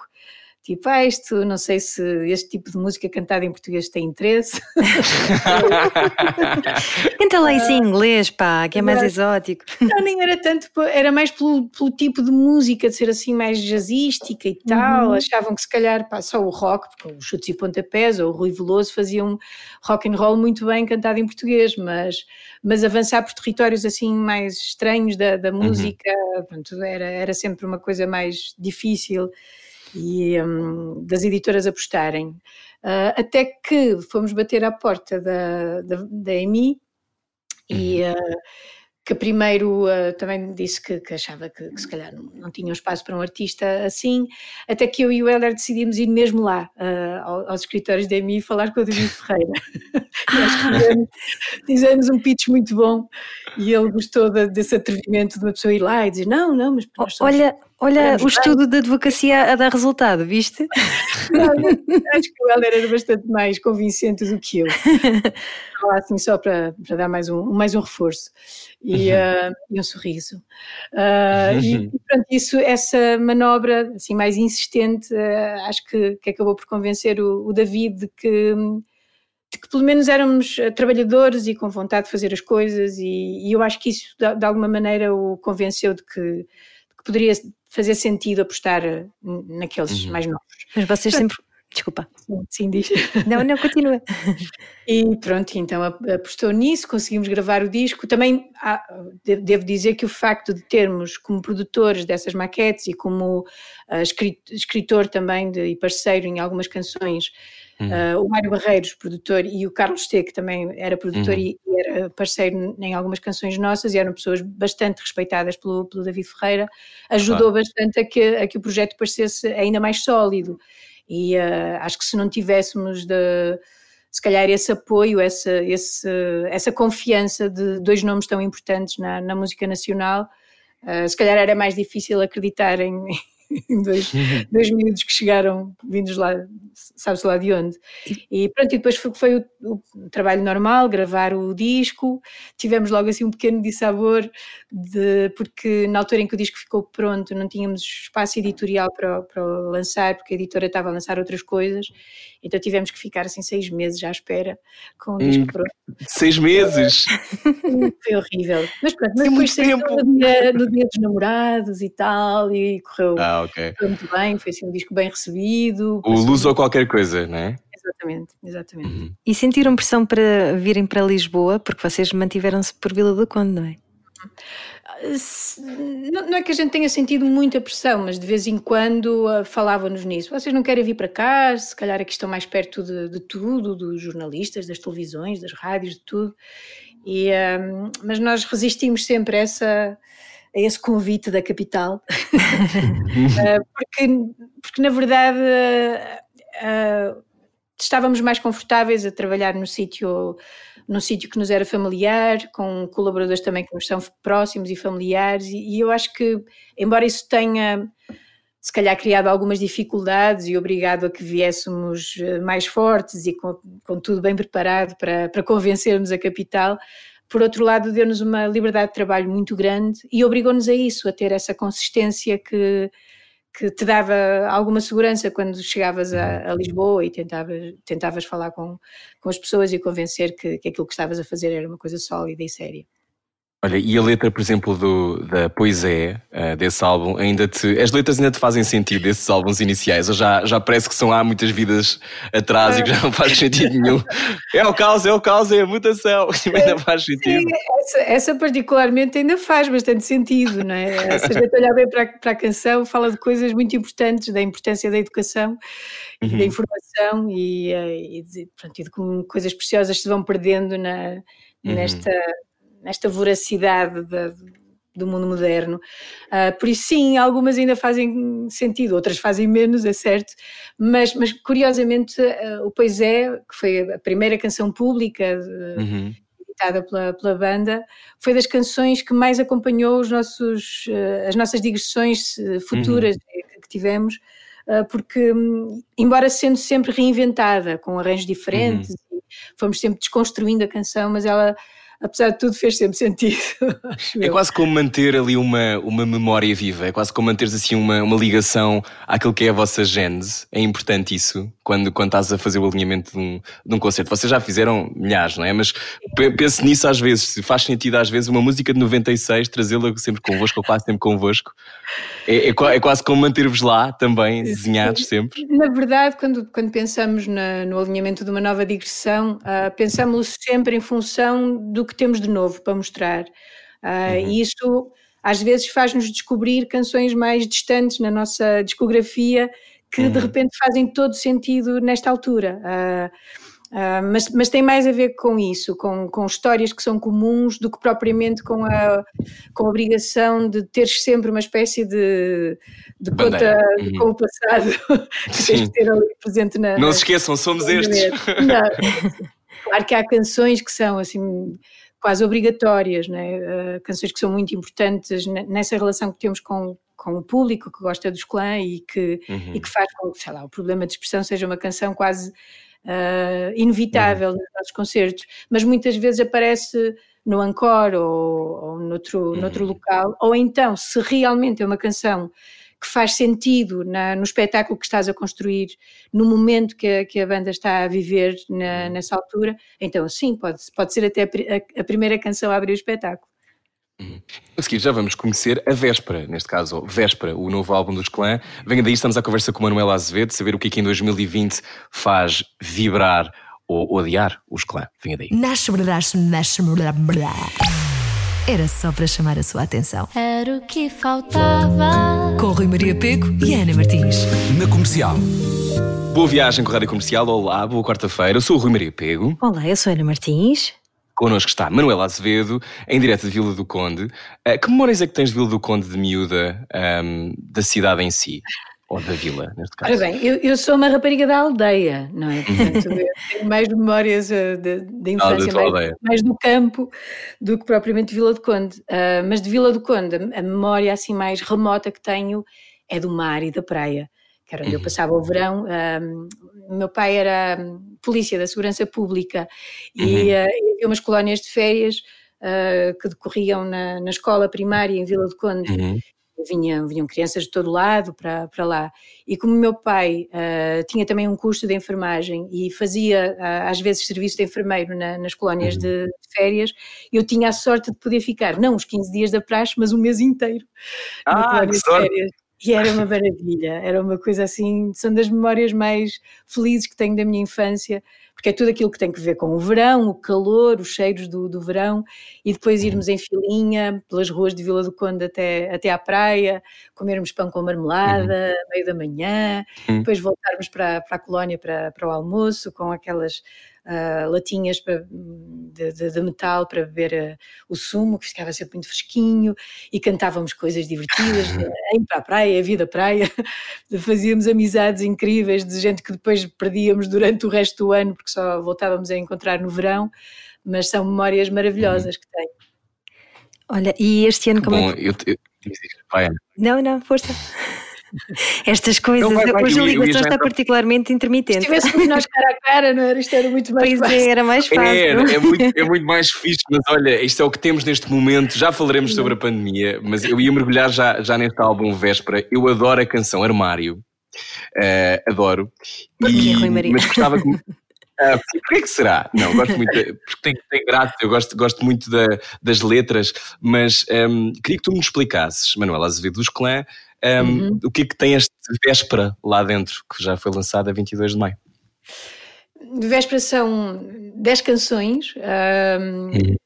Tipo, ah, isto, não sei se este tipo de música cantada em português tem interesse. Canta lá isso em inglês, pá, que é mais exótico. Não, nem era tanto, era mais pelo, pelo tipo de música, de ser assim mais jazzística e tal. Uhum. Achavam que se calhar, pá, só o rock, porque os chutes e pontapés ou o Rui Veloso faziam rock and roll muito bem cantado em português, mas, mas avançar por territórios assim mais estranhos da, da uhum. música, uhum. pronto, era, era sempre uma coisa mais difícil e um, das editoras apostarem. Uh, até que fomos bater à porta da, da, da EMI e uh, que primeiro uh, também disse que, que achava que, que, se calhar não, não tinha um espaço para um artista assim, até que eu e o Helder decidimos ir mesmo lá uh, aos escritórios da EMI falar com o David Ferreira. Nós fizemos, um pitch muito bom e ele gostou de, desse atrevimento de uma pessoa ir lá e dizer não, não, mas nós somos, Olha, o estudo de advocacia a dar resultado, viste? Não, acho que o Helder era bastante mais convincente do que eu. assim só para, para dar mais um, mais um reforço e, uhum. uh, e um sorriso. Uh, e, e pronto, isso, essa manobra assim, mais insistente, uh, acho que, que acabou por convencer o, o David de que, de que pelo menos éramos trabalhadores e com vontade de fazer as coisas, e, e eu acho que isso de, de, alguma maneira o convenceu de que, que poderia fazer sentido apostar naqueles uhum. mais novos. Mas vocês sempre Desculpa. Sim, sim, diz. Não, não, continua. e pronto, então apostou nisso, conseguimos gravar o disco. Também há, devo dizer que o facto de termos como produtores dessas maquetes e como uh, escritor também de, e parceiro em algumas canções, uhum. uh, o Mário Barreiros, produtor, e o Carlos T, que também era produtor uhum. e, e, era parceiro em algumas canções nossas, e eram pessoas bastante respeitadas pelo, pelo David Ferreira, ajudou bastante a que, a que o projeto parecesse ainda mais sólido. E uh, acho que se não tivéssemos de, se calhar esse apoio, essa, esse, essa confiança de dois nomes tão importantes na, na música nacional, uh, se calhar era mais difícil acreditar em dois, dois miúdos que chegaram vindos lá sabe-se lá de onde. E pronto, e depois foi, foi o, o, trabalho normal, gravar o disco, tivemos logo assim um pequeno dissabor, de, porque na altura em que o disco ficou pronto não tínhamos espaço editorial para, para lançar, porque a editora estava a lançar outras coisas, então tivemos que ficar assim seis meses à espera com o disco hum, pronto. Seis meses? Foi horrível. Mas pronto, mas depois saiu no dia, no dia dos namorados e tal, e correu, ah, okay. correu muito bem, foi assim um disco bem recebido. O Luz ou qualquer coisa, não é? Exatamente, exatamente. Uhum. E sentiram pressão para virem para Lisboa, porque vocês mantiveram-se por Vila do Conde, não é? Não é que a gente tenha sentido muita pressão, mas de vez em quando uh, falavam-nos nisso. Vocês não querem vir para cá? Se calhar aqui estão mais perto de, de tudo, dos jornalistas, das televisões, das rádios, de tudo. E, um, mas nós resistimos sempre a, essa, a esse convite da capital, uh, porque, porque na verdade uh, estávamos mais confortáveis a trabalhar no sítio num sítio que nos era familiar, com colaboradores também que nos são próximos e familiares, e, e eu acho que, embora isso tenha se calhar criado algumas dificuldades e obrigado a que viéssemos eh, mais fortes e com, com tudo bem preparado para, para convencermos a capital, por outro lado, deu-nos uma liberdade de trabalho muito grande e obrigou-nos a isso, a ter essa consistência que, que te dava alguma segurança quando chegavas a, a Lisboa e tentavas, tentavas falar com, com as pessoas e convencer que, que aquilo que estavas a fazer era uma coisa sólida e séria. Olha, e a letra, por exemplo, do, da poesia uh, desse álbum, ainda te. As letras ainda te fazem sentido desses álbuns iniciais? Ou já, já parece que são há muitas vidas atrás e que já não faz sentido nenhum? É o caos, é o caos, é a mutação. Ainda faz sentido. Sim, essa, essa, particularmente ainda faz bastante sentido, não é? Se a gente olhar bem para, para a canção, fala de coisas muito importantes, da importância da educação uhum. e da informação e, eh, e, de, pronto, e de como coisas preciosas se vão perdendo na, uhum. Nesta voracidade de, do mundo moderno. Uh, por isso, sim, algumas ainda fazem sentido, outras fazem menos, é certo, mas, mas curiosamente, uh, o Pois é, que foi a primeira canção pública. Uhum. Editada pela, pela banda, foi das canções que mais acompanhou os nossos, uh, as nossas digressões futuras uhum. que tivemos, porque, um, embora sendo sempre reinventada, com arranjos diferentes, uhum. fomos sempre desconstruindo a canção, mas ela apesar de tudo, fez sempre sentido. é quase como manter ali uma, uma memória viva, é quase como manteres assim uma, uma ligação àquilo que é a vossa gênese. É importante isso quando, quando estás a fazer o alinhamento de um, de um concerto. Vocês já fizeram milhares, não é? Mas pense nisso às vezes, se faz sentido às vezes uma música de 96, trazê-la sempre convosco, ou quase sempre convosco. É, é, é quase como manter-vos lá também, desenhados sempre. Na verdade, quando, quando pensamos na, no alinhamento de uma nova digressão, uh, pensamos sempre em função do que que temos de novo para mostrar. Uh, uhum. E isso às vezes faz-nos descobrir canções mais distantes na nossa discografia que uhum. de repente fazem todo sentido nesta altura. Uh, Uh, mas, mas, tem mais a ver com isso, com, com, histórias que são comuns, do que propriamente com a, com a obrigação de teres sempre uma espécie de, de conta uhum. com o passado que tens de ter ali presente na. Não se esqueçam, somos estes. Claro que há canções que são assim quase obrigatórias, né? Uh, canções que são muito importantes nessa relação que temos com, com o público que gosta dos clã e que, uhum. e que faz com que, lá, o problema de expressão seja uma canção quase uh, inevitável uhum. nos nossos concertos, mas muitas vezes aparece no encore ou, ou noutro, uhum. noutro local, ou então, se realmente é uma canção que faz sentido na, no espetáculo que estás a construir, no momento que a, que a banda está a viver na, uhum. nessa altura, então sim, pode, pode ser até a, a primeira canção a abrir o espetáculo. Uhum. A seguir já vamos conhecer a Véspera, neste caso, Véspera, o novo álbum dos Clã. Venha daí, estamos à conversa com o Manuel Azevedo, saber o que é que em 2020 faz vibrar ou odiar os Clã. Venha daí. Era só para chamar a sua atenção. Era o que faltava. Com Rui Maria Peco e Ana Martins. Na comercial. Boa viagem com a Rádio Comercial. Olá, boa quarta-feira. Eu sou o Rui Maria Pego. Olá, eu sou a Ana Martins. Connosco está Manuela Azevedo, em direto de Vila do Conde. Uh, que memórias é que tens de Vila do Conde de miúda um, da cidade em si? Ou da vila, neste caso? Ora bem, eu, eu sou uma rapariga da aldeia, não é? Portanto, eu tenho mais memórias uh, da infância, ah, mais, mais, do campo do que propriamente de Vila do Conde. Uh, mas de Vila do Conde, a, memória assim mais remota que tenho é do mar e da praia. que era onde eu uhum. passava o verão. Um, meu pai era polícia da segurança pública e uhum. uh, havia umas colónias de férias uh, que decorriam na, na, escola primária em Vila do Conde. Uhum. Vinham, vinham crianças de todo lado para, para lá. E como meu pai uh, tinha também um curso de enfermagem e fazia uh, às vezes serviço de enfermeiro na, nas colónias uhum. de, de, férias, eu tinha a sorte de poder ficar, não os 15 dias da praxe, mas um mês inteiro. Ah, que sorte! Férias. E era uma maravilha, era uma coisa assim, são das memórias mais felizes que tenho da minha infância, porque é tudo aquilo que tem que ver com o verão, o calor, os cheiros do, do verão, e depois irmos em filinha pelas ruas de Vila do Conde até, até à praia, comermos pão com marmelada, uhum. meio da manhã, uhum. depois voltarmos para, para a colónia para, para o almoço, com aquelas uh, latinhas para, de, de, de, metal para beber uh, o sumo, que ficava sempre muito fresquinho, e cantávamos coisas divertidas, em para a praia, a vida praia, fazíamos amizades incríveis de gente que depois perdíamos durante o resto do ano, porque só voltávamos a encontrar no verão, mas são memórias maravilhosas que tenho. Olha, e este ano como Bom, é que... eu, eu, vai, Não, não, força. Estas coisas, não, vai, vai, hoje a ligação está particularmente intermitente. Se estivéssemos nós cara a cara, não era? Isto era muito mais pois é, fácil. É, era mais fácil. É, é, muito, é muito mais fixe, mas olha, isto é o que temos neste momento. Já falaremos sobre a pandemia, mas eu ia mergulhar já, já neste álbum Véspera. Eu adoro a canção Armário. Uh, adoro. E, Rui Maria? Mas gostava que. Uh, Porquê que será? Não, gosto muito, de, porque tem, tem graça, eu gosto, gosto muito da, das letras, mas um, queria que tu me explicasses, Manuela Azevedo dos Clã, um, uhum. O que é que tem este véspera lá dentro, que já foi lançado a 22 de maio? Véspera são 10 canções um, uhum.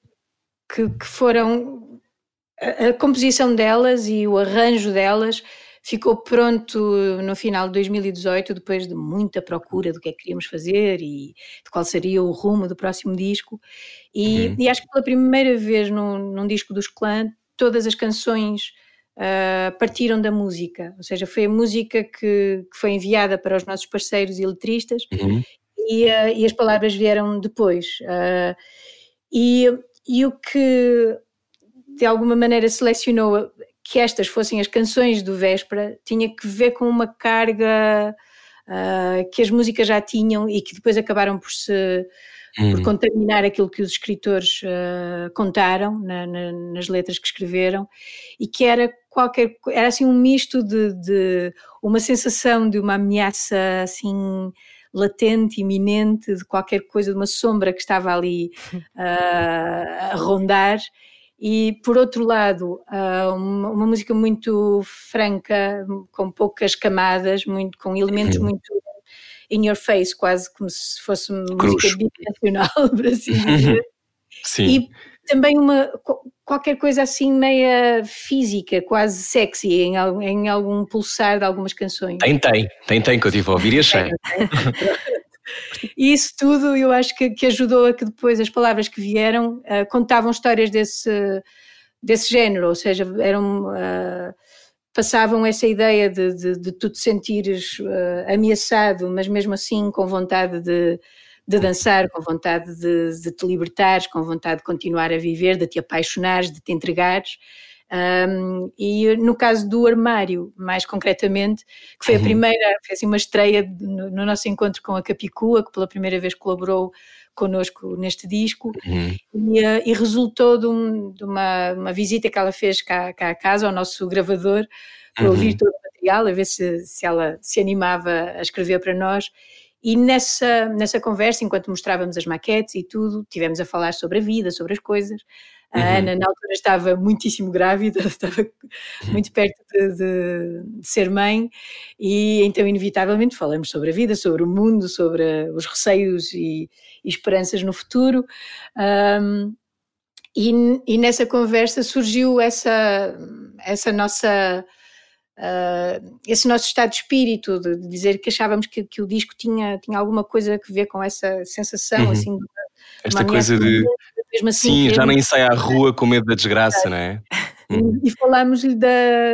que, que, foram. A, a, composição delas e o arranjo delas ficou pronto no final de 2018, depois de muita procura do que é que queríamos fazer e de qual seria o rumo do próximo disco. E, uhum. e acho que pela primeira vez num, num disco dos Clã, todas as canções uh, partiram da música, ou seja, foi a música que, que foi enviada para os nossos parceiros e letristas uhum. e, uh, e, as palavras vieram depois. Uh, e, e o que de alguma maneira selecionou que estas fossem as canções do Véspera tinha que ver com uma carga que as músicas já tinham e que depois acabaram por se por hum. contaminar aquilo que os escritores uh, contaram na, na, nas letras que escreveram e que era qualquer era assim um misto de, de uma sensação de uma ameaça assim latente, iminente, de qualquer coisa, de uma sombra que estava ali uh, a rondar. E por outro lado, uh, uma, uma, música muito franca, com poucas camadas, muito, com elementos muito in your face, quase como se fosse música bidimensional, por assim dizer. Sim. E também uma qualquer coisa assim meia física, quase sexy em, em algum pulsar de algumas canções. Tem, tem, tem, tem que eu tive a ouvir e achei. E isso tudo eu acho que, que, ajudou a que depois as palavras que vieram uh, contavam histórias desse, desse género, ou seja, eram uh, passavam essa ideia de, de, de tu te sentires uh, ameaçado, mas mesmo assim com vontade de, de dançar, com vontade de, de, te libertares, com vontade de continuar a viver, de te apaixonares, de te entregares. Um, e no caso do armário, mais concretamente, que foi a uhum. primeira, foi assim uma estreia no, no, nosso encontro com a Capicua, que pela primeira vez colaborou connosco neste disco uhum. e, uh, e, resultou de, um, de uma, uma, visita que ela fez cá, cá à casa, ao nosso gravador, para uhum. ouvir todo o material, a ver se, se ela se animava a escrever para nós. E nessa, nessa conversa, enquanto mostrávamos as maquetes e tudo, tivemos a falar sobre a vida, sobre as coisas. A uhum. Ana, na altura, estava muitíssimo grávida, estava muito perto de, de, de, ser mãe, e então, inevitavelmente, falamos sobre a vida, sobre o mundo, sobre os receios e, e esperanças no futuro. Um, e, e, nessa conversa surgiu essa, essa nossa. Uh, esse nosso estado de espírito, de, dizer que achávamos que, que, o disco tinha, tinha alguma coisa a ver com essa sensação, uhum. assim, esta coisa de. Assim, Sim, já nem sai à rua com medo da desgraça, não é? Hum. E falámos-lhe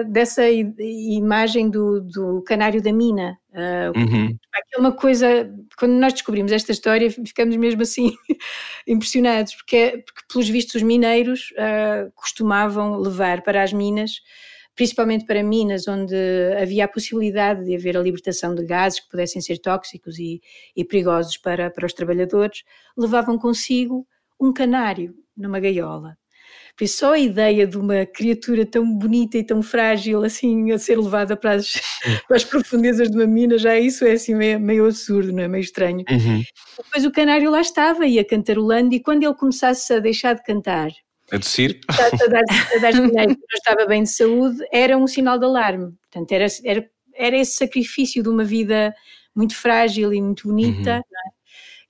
dessa imagem do, do canário da mina. Uh, uhum. É uma coisa, quando nós descobrimos esta história, ficamos mesmo assim impressionados, porque, porque pelos vistos os mineiros uh, costumavam levar para as minas principalmente para minas onde havia a possibilidade de haver a libertação de gases que pudessem ser tóxicos e, e perigosos para, para os trabalhadores, levavam consigo um canário numa gaiola. Por isso, só a ideia de uma criatura tão bonita e tão frágil assim a ser levada para as, para as profundezas de uma mina, já isso é assim meio, meio absurdo, não é? Meio estranho. Uhum. Depois o canário lá estava, ia cantarolando, e quando ele começasse a deixar de cantar, a tossir, a, dar, a dar que não estava bem de saúde, era um sinal de alarme. Portanto, era, era, era esse sacrifício de uma vida muito frágil e muito bonita, uhum. é?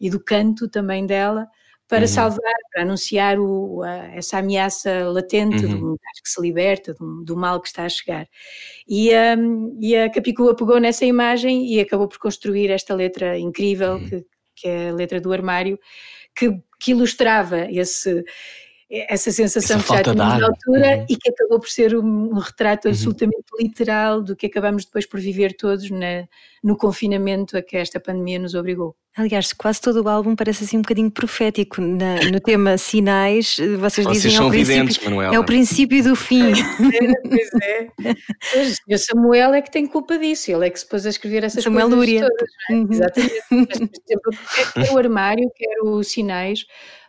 e do canto também dela, para uhum. salvar, para anunciar o, a, essa ameaça latente uhum. de um gás que se liberta, do, do, mal que está a chegar. E, um, e a Capicua pegou nessa imagem e acabou por construir esta letra incrível, uhum. que, que é a letra do armário, que, que ilustrava esse, essa sensação essa que já tínhamos na altura uhum. e que acabou por ser um, um retrato uhum. absolutamente literal do que acabamos depois por viver todos na, no confinamento a que esta pandemia nos obrigou. Aliás, quase todo o álbum parece assim um bocadinho profético na, no tema sinais. Vocês, Vocês dizem são é o, videntes, é o princípio do fim. pois é. Pois, o Samuel é que tem culpa disso, ele é que se pôs a escrever essas Samuel coisas Lúria. todas. É? Uhum. Exatamente. Mas, por exemplo, quer o armário, quer os sinais,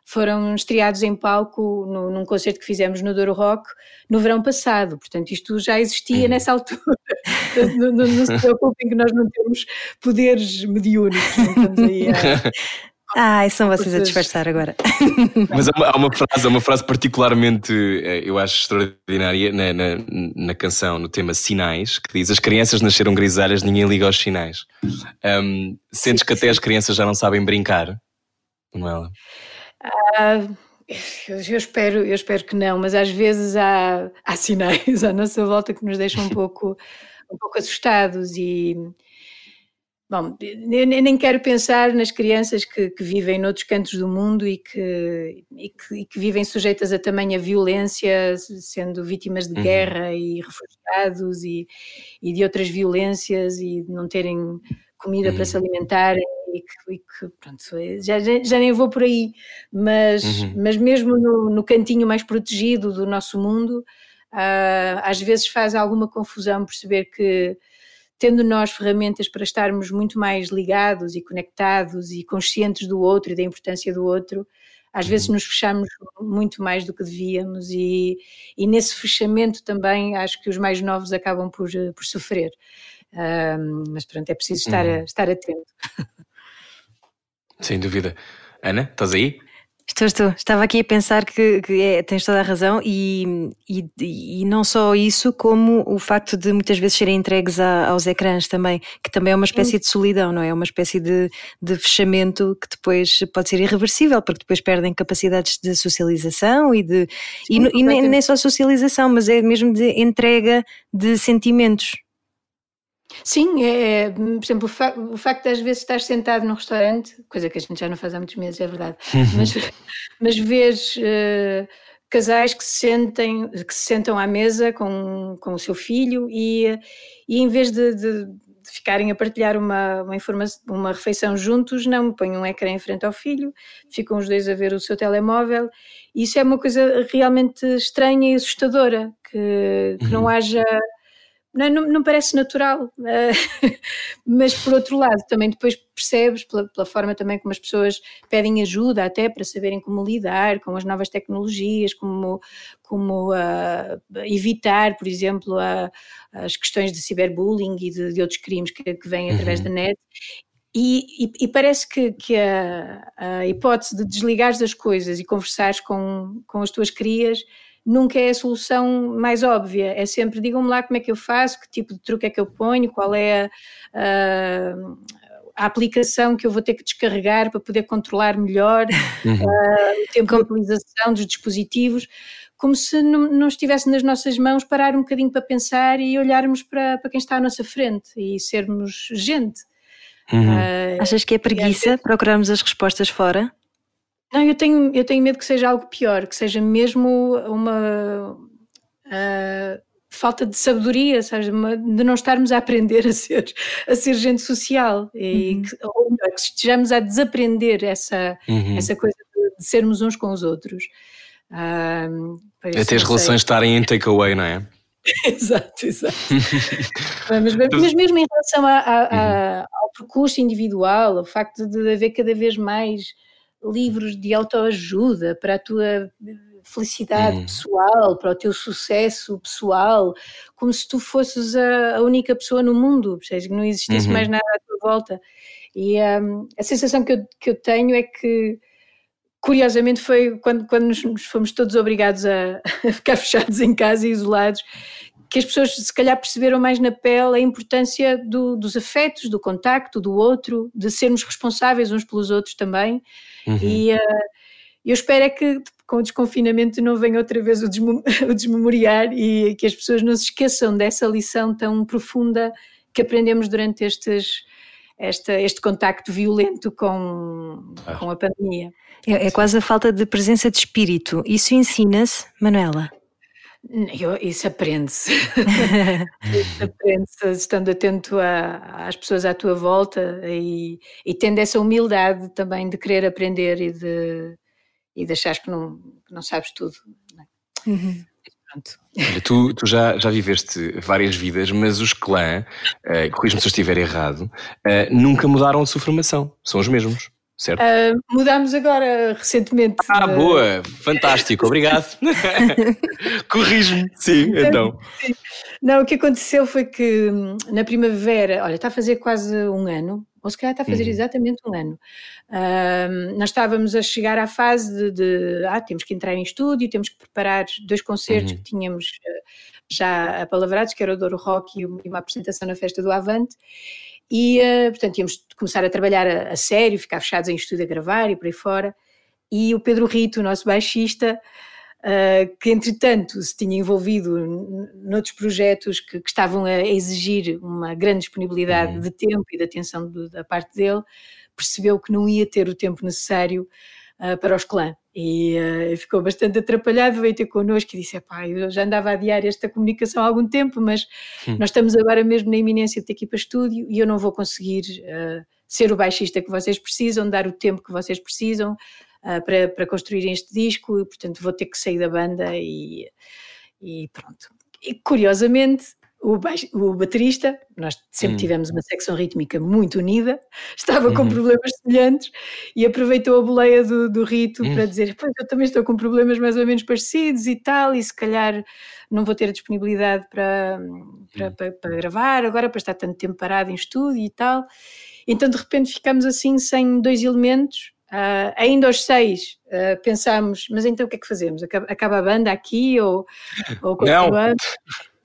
foram estreados em palco no, num concerto que fizemos no Douro Rock no verão passado. Portanto, isto já existia uhum. nessa altura. não, não, não, se preocupem que nós não temos poderes mediúnicos. Não. Ai, são vocês a disfarçar agora. Mas há uma, há uma, frase, uma frase particularmente, eh, eu acho extraordinária na, na, na, canção, no tema Sinais, que diz: As crianças nasceram grisalhas, ninguém liga aos sinais. Um, sentes que até as crianças já não sabem brincar, Manuela? Ah, eu espero, eu espero que não, mas às vezes há, há sinais à nossa volta que nos deixam um pouco, um pouco assustados e bom, nem quero pensar nas crianças que, que vivem noutros cantos do mundo e que, e que, e que, vivem sujeitas a tamanha violência, sendo vítimas de uhum. guerra e refugiados e, e de outras violências e de não terem comida uhum. para se alimentarem e que, e que pronto, já, já, nem vou por aí, mas, uhum. mas mesmo no, no, cantinho mais protegido do nosso mundo, uh, às vezes faz alguma confusão perceber que tendo nós ferramentas para estarmos muito mais ligados e conectados e conscientes do outro e da importância do outro, às vezes uhum. nos fechamos muito mais do que devíamos e, e nesse fechamento também acho que os mais novos acabam por, por sofrer. Um, mas pronto, é preciso estar, uhum. estar atento. Sem dúvida. Ana, estás aí? Estou, estou. Estava aqui a pensar que, que é, tens toda a razão e, e, e, não só isso, como o facto de muitas vezes serem entregues a, aos ecrãs também, que também é uma espécie de solidão, não é? é? Uma espécie de, de fechamento que depois pode ser irreversível, porque depois perdem capacidades de socialização e de. Sim, e, e nem, nem só socialização, mas é mesmo de entrega de sentimentos. Sim, é, é, por exemplo, o, fa o, facto de às vezes estar sentado num restaurante, coisa que a gente já não faz há muitos meses, é verdade, mas, mas vês uh, casais que se, sentem, que se sentam à mesa com, com o seu filho e, e em vez de, de, de ficarem a partilhar uma, uma, informação, uma refeição juntos, não, põem um ecrã em frente ao filho, ficam os dois a ver o seu telemóvel. Isso é uma coisa realmente estranha e assustadora, que, que não uhum. haja não, não, não, parece natural, mas por outro lado também depois percebes pela, pela, forma também como as pessoas pedem ajuda até para saberem como lidar com as novas tecnologias, como, como uh, evitar, por exemplo, uh, as questões de ciberbullying e de, de outros crimes que, que vêm uhum. através da net. E, e, e, parece que, que a, a, hipótese de desligares das coisas e conversares com, com as tuas crias nunca é a solução mais óbvia. É sempre, digam-me lá como é que eu faço, que tipo de truque é que eu ponho, qual é a, a, aplicação que eu vou ter que descarregar para poder controlar melhor uhum. uh, o tempo de utilização dos dispositivos, como se não, não, estivesse nas nossas mãos parar um bocadinho para pensar e olharmos para, para quem está à nossa frente e sermos gente. Uhum. Uh, Achas que é preguiça procurarmos as respostas fora? Não, eu tenho, eu tenho medo que seja algo pior, que seja mesmo uma uh, falta de sabedoria, sabes, de não estarmos a aprender a ser, a ser gente social e uhum. que, ou melhor, que estejamos a desaprender essa, uhum. essa coisa de, sermos uns com os outros. Uh, Até as relações estarem em takeaway, não é? exato, exato. mas, mas, mesmo em relação a, a, a, uhum. ao percurso individual, o facto de haver cada vez mais livros de autoajuda para a tua felicidade uhum. pessoal, para o teu sucesso pessoal, como se tu fosses a, a única pessoa no mundo, seja, que não existisse uhum. mais nada à tua volta. E um, a sensação que eu, que eu tenho é que curiosamente foi quando, quando nos, fomos todos obrigados a, a, ficar fechados em casa e isolados, que as pessoas se calhar perceberam mais na pele a importância do, dos afetos, do contacto, do outro, de sermos responsáveis uns pelos outros também. Uhum. E uh, eu espero é que com o desconfinamento não venha outra vez o, o desmemoriar e que as pessoas não se esqueçam dessa lição tão profunda que aprendemos durante estes esta, este contacto violento com, ah. com a pandemia. É, é, quase a falta de presença de espírito. Isso ensina-se, Manuela? Eu, isso aprende-se. isso aprende-se estando atento a, às pessoas à tua volta e, e, tendo essa humildade também de querer aprender e de, e de achares que não, que não sabes tudo. Não é? uhum. Olha, tu, tu já, já viveste várias vidas, mas os clã, uh, corrijo-me se eu estiver errado, uh, nunca mudaram a sua formação. São os mesmos, certo? Uh, mudámos agora recentemente. Ah, boa! Fantástico, obrigado. Corrijo-me, sim, então. Não, o que aconteceu foi que na primavera, olha, está a fazer quase um ano, ou se calhar está a fazer uhum. exatamente um ano. Uh, nós estávamos a chegar à fase de, de, ah, temos que entrar em estúdio, temos que preparar dois concertos uhum. que tínhamos já apalavrados, que era o Douro Rock e uma apresentação na festa do Avante. E, uh, portanto, íamos começar a trabalhar a, a, sério, ficar fechados em estúdio a gravar e por aí fora. E o Pedro Rito, o nosso baixista, uh, que entretanto se tinha envolvido noutros projetos que, que estavam a exigir uma grande disponibilidade uhum. de tempo e de atenção do, da parte dele, percebeu que não ia ter o tempo necessário uh, para os clã. E uh, ficou bastante atrapalhado, veio ter connosco e disse: pá, eu já andava a adiar esta comunicação há algum tempo, mas hum. nós estamos agora mesmo na iminência de ter que ir para estúdio e eu não vou conseguir uh, ser o baixista que vocês precisam, dar o tempo que vocês precisam, para, para construírem este disco, e, portanto vou ter que sair da banda e, e pronto. E curiosamente, o, baix, o baterista, nós sempre hum. tivemos uma secção rítmica muito unida, estava uhum. com problemas semelhantes e aproveitou a boleia do, do Rito hum. para dizer: Pois eu também estou com problemas mais ou menos parecidos e tal, e se calhar não vou ter a disponibilidade para, para, hum. para, para gravar agora, para estar tanto tempo parado em estúdio e tal. Então de repente ficamos assim sem dois elementos Uh, ainda aos seis uh, pensámos, mas então o que é que fazemos? Acaba, acaba a banda aqui ou, ou continuamos?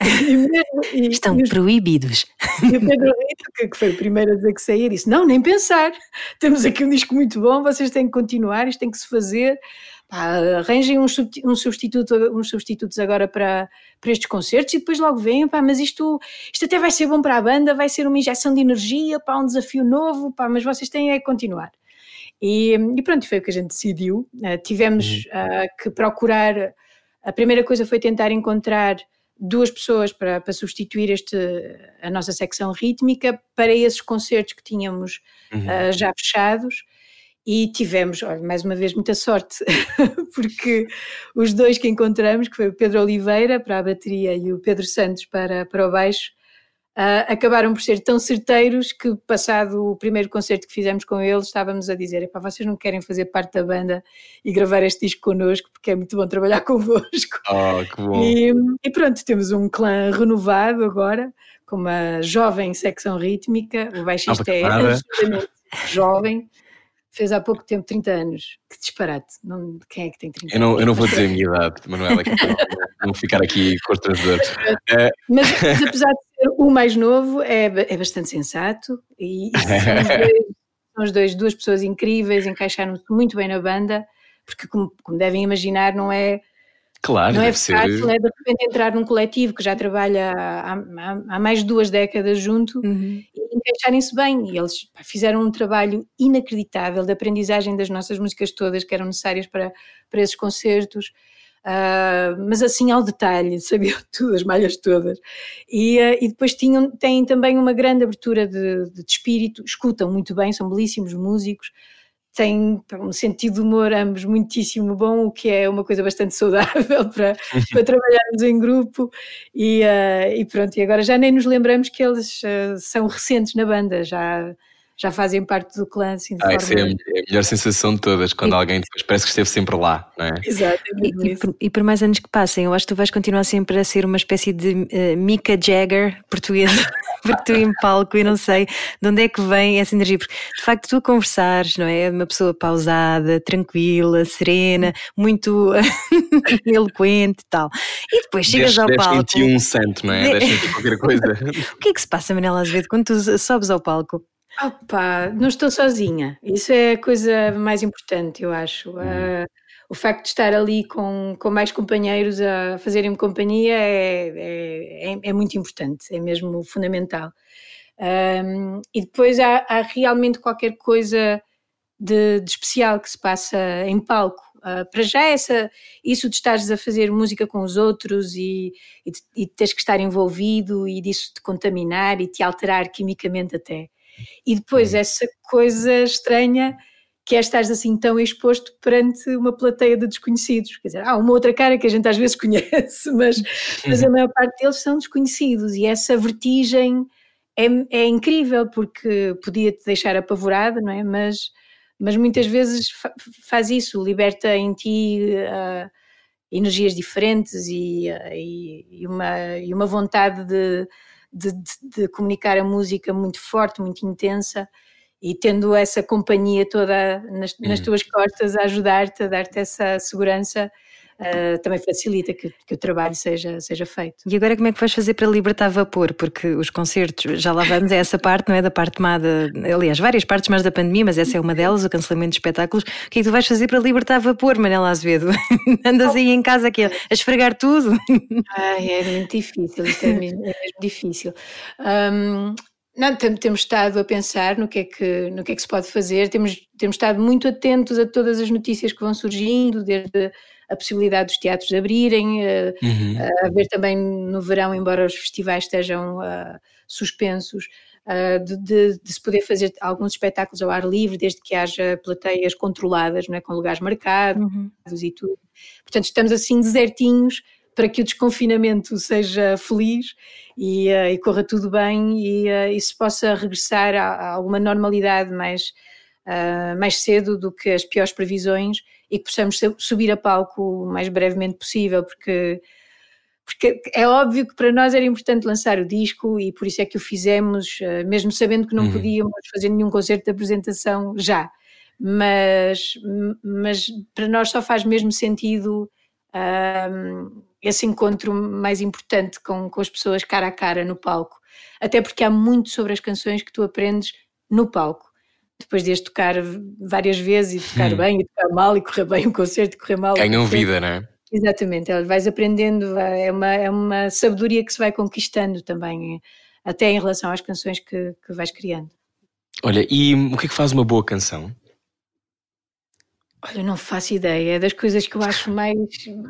E mesmo, e, Estão e os, proibidos. E o Pedro Rito, que, foi o primeiro a dizer que saía, disse: Não, nem pensar. Temos aqui um disco muito bom, vocês têm que continuar, isto tem que se fazer. Pá, arranjem uns, um substituto, uns substitutos agora para, para estes concertos e depois logo vêm, pá, mas isto, isto até vai ser bom para a banda, vai ser uma injeção de energia, pá, um desafio novo, pá, mas vocês têm é que continuar. E, e pronto, foi o que a gente decidiu. Uh, tivemos uh, que procurar. A primeira coisa foi tentar encontrar duas pessoas para, para substituir este, a nossa secção rítmica para esses concertos que tínhamos uhum. uh, já fechados. E tivemos, olha, mais uma vez, muita sorte, porque os dois que encontramos, que foi o Pedro Oliveira para a bateria e o Pedro Santos para, para o baixo, uh, acabaram por ser tão certeiros que, passado o primeiro concerto que fizemos com eles, estávamos a dizer: Epá, vocês não querem fazer parte da banda e gravar este disco connosco, porque é muito bom trabalhar convosco. Ah, que bom. E, e pronto, temos um clã renovado agora, com uma jovem secção rítmica. O baixista ah, é absolutamente jovem fez há pouco tempo 30 anos. Que disparate. Não, quem é que tem 30 eu não, anos? Eu não vou dizer a minha idade, Manuela, que não ficar aqui constrangedor. Mas, mas, apesar de o mais novo, é, é bastante sensato e, e são, os dois, são os dois, duas pessoas incríveis, encaixaram-se muito bem na banda, porque como, como devem imaginar, não é Claro, não é fácil, ser... é de repente entrar num coletivo que já trabalha há, há, há mais de duas décadas junto uhum. e encaixarem-se bem. E eles fizeram um trabalho inacreditável de aprendizagem das nossas músicas todas que eram necessárias para, para esses concertos. Uh, mas assim ao detalhe, sabiam tudo, as malhas todas. E, uh, e depois tinham, têm também uma grande abertura de, de, espírito, escutam muito bem, são belíssimos músicos, têm um sentido de humor ambos muitíssimo bom, o que é uma coisa bastante saudável para, para trabalharmos em grupo e, uh, e pronto, e agora já nem nos lembramos que eles são recentes na banda, já já fazem parte do clã. Assim, de ah, forma... é a melhor sensação de todas, quando alguém depois parece que esteve sempre lá, não é? Exato. É e, e, por, e, por, mais anos que passem, eu acho que tu vais continuar sempre a ser uma espécie de uh, Mika Jagger portuguesa. porque tu em palco e não sei de onde é que vem essa energia, porque de facto tu conversares, não é? Uma pessoa pausada, tranquila, serena, muito eloquente e tal. E depois chegas deixa, ao palco. Deixa um santo, não é? Deixa qualquer coisa. o que é que se passa, Manela Azevedo, quando tu sobes ao palco? Opa, não estou sozinha. Isso é a coisa mais importante, eu acho. Uh, o facto de estar ali com, com mais companheiros a fazerem-me companhia é, é, é, é, muito importante, é mesmo fundamental. Um, e depois há, há, realmente qualquer coisa de, de, especial que se passa em palco. Uh, para já essa, isso de estares a fazer música com os outros e, e, e teres que estar envolvido e disso te contaminar e te alterar quimicamente até. E depois essa coisa estranha que é estar assim tão exposto perante uma plateia de desconhecidos. Quer dizer, há uma outra cara que a gente às vezes conhece, mas, mas a uhum. maior parte deles são desconhecidos e essa vertigem é, é incrível porque podia te deixar apavorada, não é? Mas, mas muitas vezes faz isso, liberta em ti uh, energias diferentes e, uh, e, uma, e uma vontade de de, de, de comunicar a música muito forte, muito intensa e tendo essa companhia toda nas, nas uhum. tuas costas a ajudar-te, a dar-te essa segurança, uh, também facilita que, que, o trabalho seja, seja feito. E agora como é que vais fazer para libertar vapor? Porque os concertos, já lá vamos a essa parte, não é? Da parte má, de, aliás, várias partes mais da pandemia, mas essa é uma delas, o cancelamento de espetáculos. O que é que tu vais fazer para libertar vapor, Manela Azevedo? Andas aí em casa aqui a esfregar tudo? Ai, é muito difícil, isto é mesmo, é mesmo difícil. Um, não, temos estado a pensar no que é que, no que, é que se pode fazer, temos, temos estado muito atentos a todas as notícias que vão surgindo, desde a possibilidade dos teatros abrirem, uh, uhum. uh, a ver também no verão, embora os festivais estejam uh, suspensos, de, de, de, se poder fazer alguns espetáculos ao ar livre, desde que haja plateias controladas, não é? com lugares marcados uhum. e tudo. Portanto, estamos assim desertinhos para que o desconfinamento seja feliz e, uh, e corra tudo bem e, uh, e, se possa regressar a, a alguma normalidade mais, uh, mais cedo do que as piores previsões e que possamos subir a palco o mais brevemente possível, porque, porque é óbvio que para nós era importante lançar o disco e por isso é que o fizemos, eh, mesmo sabendo que não uhum. podíamos fazer nenhum concerto de apresentação já. Mas, mas para nós só faz mesmo sentido um, esse encontro mais importante com, com as pessoas cara a cara no palco. Até porque há muito sobre as canções que tu aprendes no palco depois de as tocar várias vezes e tocar hum. bem e tocar mal e correr bem o concerto e correr mal. Ganham vida, não é? Exatamente, vais aprendendo, é uma, é uma sabedoria que se vai conquistando também, até em relação às canções que, que vais criando. Olha, e o que é que faz uma boa canção? Olha, não faço ideia, é das coisas que eu acho mais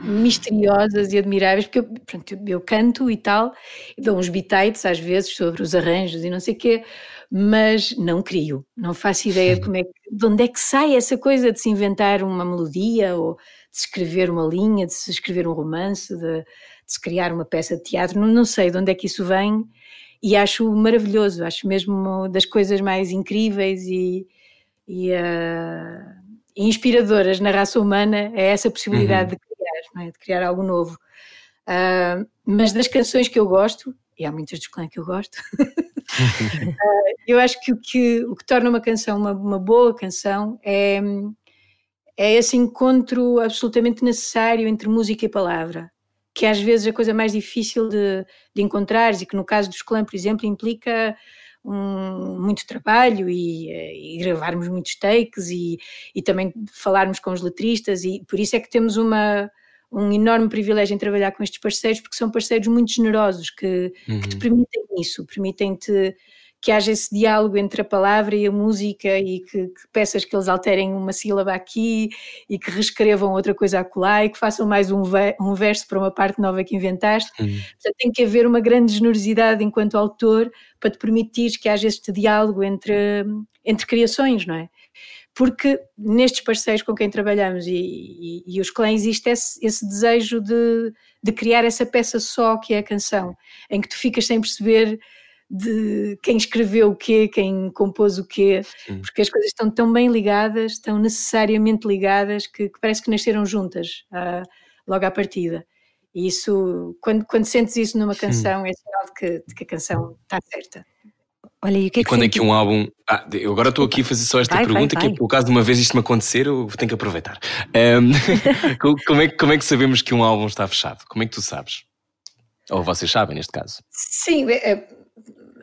misteriosas e admiráveis, porque eu, pronto, eu canto e tal, e dou uns bitites às vezes sobre os arranjos e não sei o quê, mas não crio, não faço ideia de, como é que, de onde é que sai essa coisa de se inventar uma melodia ou de se escrever uma linha, de se escrever um romance, de, de se criar uma peça de teatro, não, não sei de onde é que isso vem e acho maravilhoso, acho mesmo das coisas mais incríveis e, e, uh, inspiradoras na raça humana é essa possibilidade uhum. de criar, é? de criar algo novo. Uh, mas das canções que eu gosto, e há muitas dos clãs que eu gosto, uh, eu acho que o, que o que torna uma canção uma, uma boa canção é, é esse encontro absolutamente necessário entre música e palavra, que às vezes é a coisa mais difícil de, de encontrar e que no caso dos clãs, por exemplo, implica um, muito trabalho e, e, gravarmos muitos takes e, e também falarmos com os letristas e por isso é que temos uma um enorme privilégio em trabalhar com estes parceiros, porque são parceiros muito generosos que, uhum. que te permitem isso, permitem-te que haja esse diálogo entre a palavra e a música e que, que, peças que eles alterem uma sílaba aqui e que reescrevam outra coisa acolá e que façam mais um, ve um verso para uma parte nova que inventaste. Uhum. Portanto, tem que haver uma grande generosidade enquanto autor para te permitir que haja este diálogo entre, entre criações, não é? Porque nestes parceiros com quem trabalhamos e, e, e os clãs existe esse, esse desejo de, de criar essa peça só que é a canção, em que tu ficas sem perceber de quem escreveu o quê, quem compôs o quê, porque as coisas estão tão bem ligadas, estão necessariamente ligadas, que, que parece que nasceram juntas uh, logo à partida. E isso, quando, quando sentes isso numa canção, é sinal de que, de que a canção está certa. Olha, e o que é E que quando é que um álbum. Ah, eu agora estou aqui a fazer só esta Vai, vai, pergunta, que vai. é por caso de uma vez isto me acontecer, eu tenho que aproveitar. Co- como, é, que- como é que sabemos que um álbum está fechado? Como é que tu sabes? Ou vocês sabem, neste caso. Sim, é,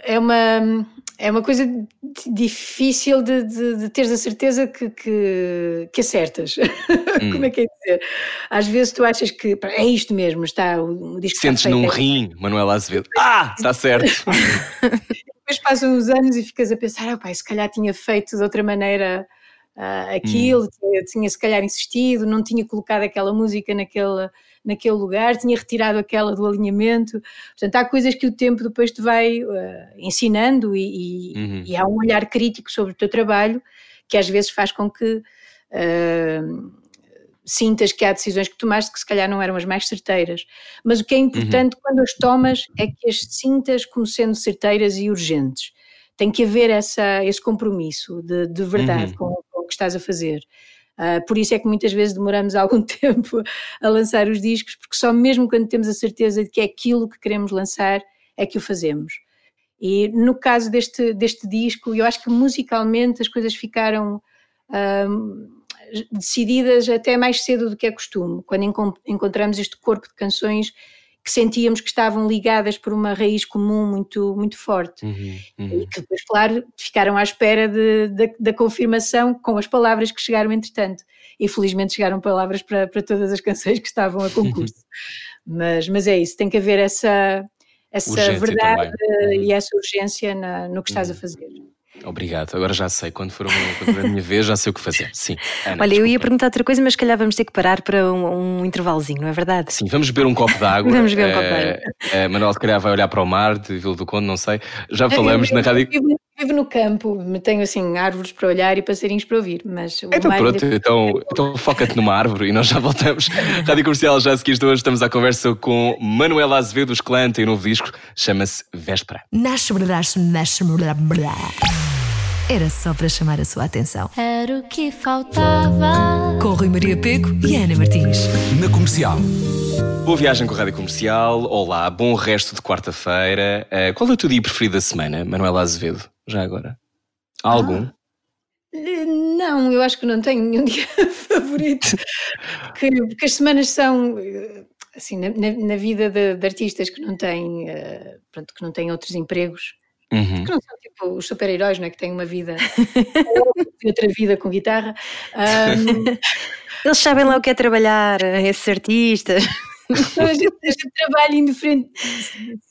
é uma, é uma coisa di- difícil de, de, de teres a certeza que, que, que acertas. Como é que é dizer? Às vezes tu achas que é isto mesmo, está o, disco Sentes num é rim, Manuela Azevedo. Ah, está certo. Depois passam os anos e ficas a pensar, ah, pá, se calhar tinha feito de outra maneira ah, aquilo, tinha, tinha se calhar insistido, não tinha colocado aquela música naquele, naquele lugar, tinha retirado aquela do alinhamento. Portanto, há coisas que o tempo depois te vai ah, ensinando e, e- Uhum. e há um olhar crítico sobre o teu trabalho que às vezes faz com que ah, sintas que há decisões que tomaste que se calhar não eram as mais certeiras. Mas o que é importante quando as tomas é que as sintas como sendo certeiras e urgentes. Tem que haver essa, esse compromisso de, de verdade Uhum. com, com o que estás a fazer. Ah, por isso é que muitas vezes demoramos algum tempo a lançar os discos, porque só mesmo quando temos a certeza de que é aquilo que queremos lançar é que o fazemos. E no caso deste, deste disco, eu acho que musicalmente as coisas ficaram ahm, decididas até mais cedo do que é costume, quando encon- encontramos este corpo de canções que sentíamos que estavam ligadas por uma raiz comum muito, muito forte. Uhum, uhum. E que depois, claro, ficaram à espera de- da, da confirmação com as palavras que chegaram entretanto. E felizmente chegaram palavras para, para todas as canções que estavam a concurso. mas, mas é isso, tem que haver essa, essa Urgência verdade. Uhum. e essa urgência na- no que estás a fazer. Obrigado, agora já sei. Quando for, uma, quando for a minha vez, já sei o que fazer. Sim. Ana, Olha, eu ia desculpa. perguntar outra coisa, mas se calhar vamos ter que parar para um, um intervalozinho, não é verdade? Sim, vamos beber um copo de água. Vamos beber um copo de Eh, eh, Manuel, se calhar, vai olhar para o mar de Vila do Conde, não sei. Já falamos eu, na rádio. Eu vivo, no campo, tenho assim árvores para olhar e passarinhos para ouvir, mas o Então mar pronto, ainda- então, então foca-te numa árvore e nós já voltamos. Rádio Comercial, já a seguir hoje estamos à conversa com Manuela Azevedo, os Clã, tem um novo disco, chama-se Véspera. Nasce, nasce, nasce. Era só para chamar a sua atenção. Era o que faltava. Com Rui Maria Peco e Ana Martins. Na comercial. Boa viagem com a Rádio Comercial, olá, bom resto de quarta-feira. Eh, qual é o teu dia preferido da semana, Manuela Azevedo? Já agora? Há algum? Eh, Não, eu acho que não tenho nenhum dia favorito, porque, porque as semanas são eh, assim na, na- vida de, de artistas que não têm, eh, pronto, que não têm outros empregos, Uhum. que não são tipo os super-heróis, não é? Que têm uma vida outra vida com guitarra. Ahm, Eles sabem lá o que é trabalhar, esses artistas. então a, gente, a gente trabalha indiferente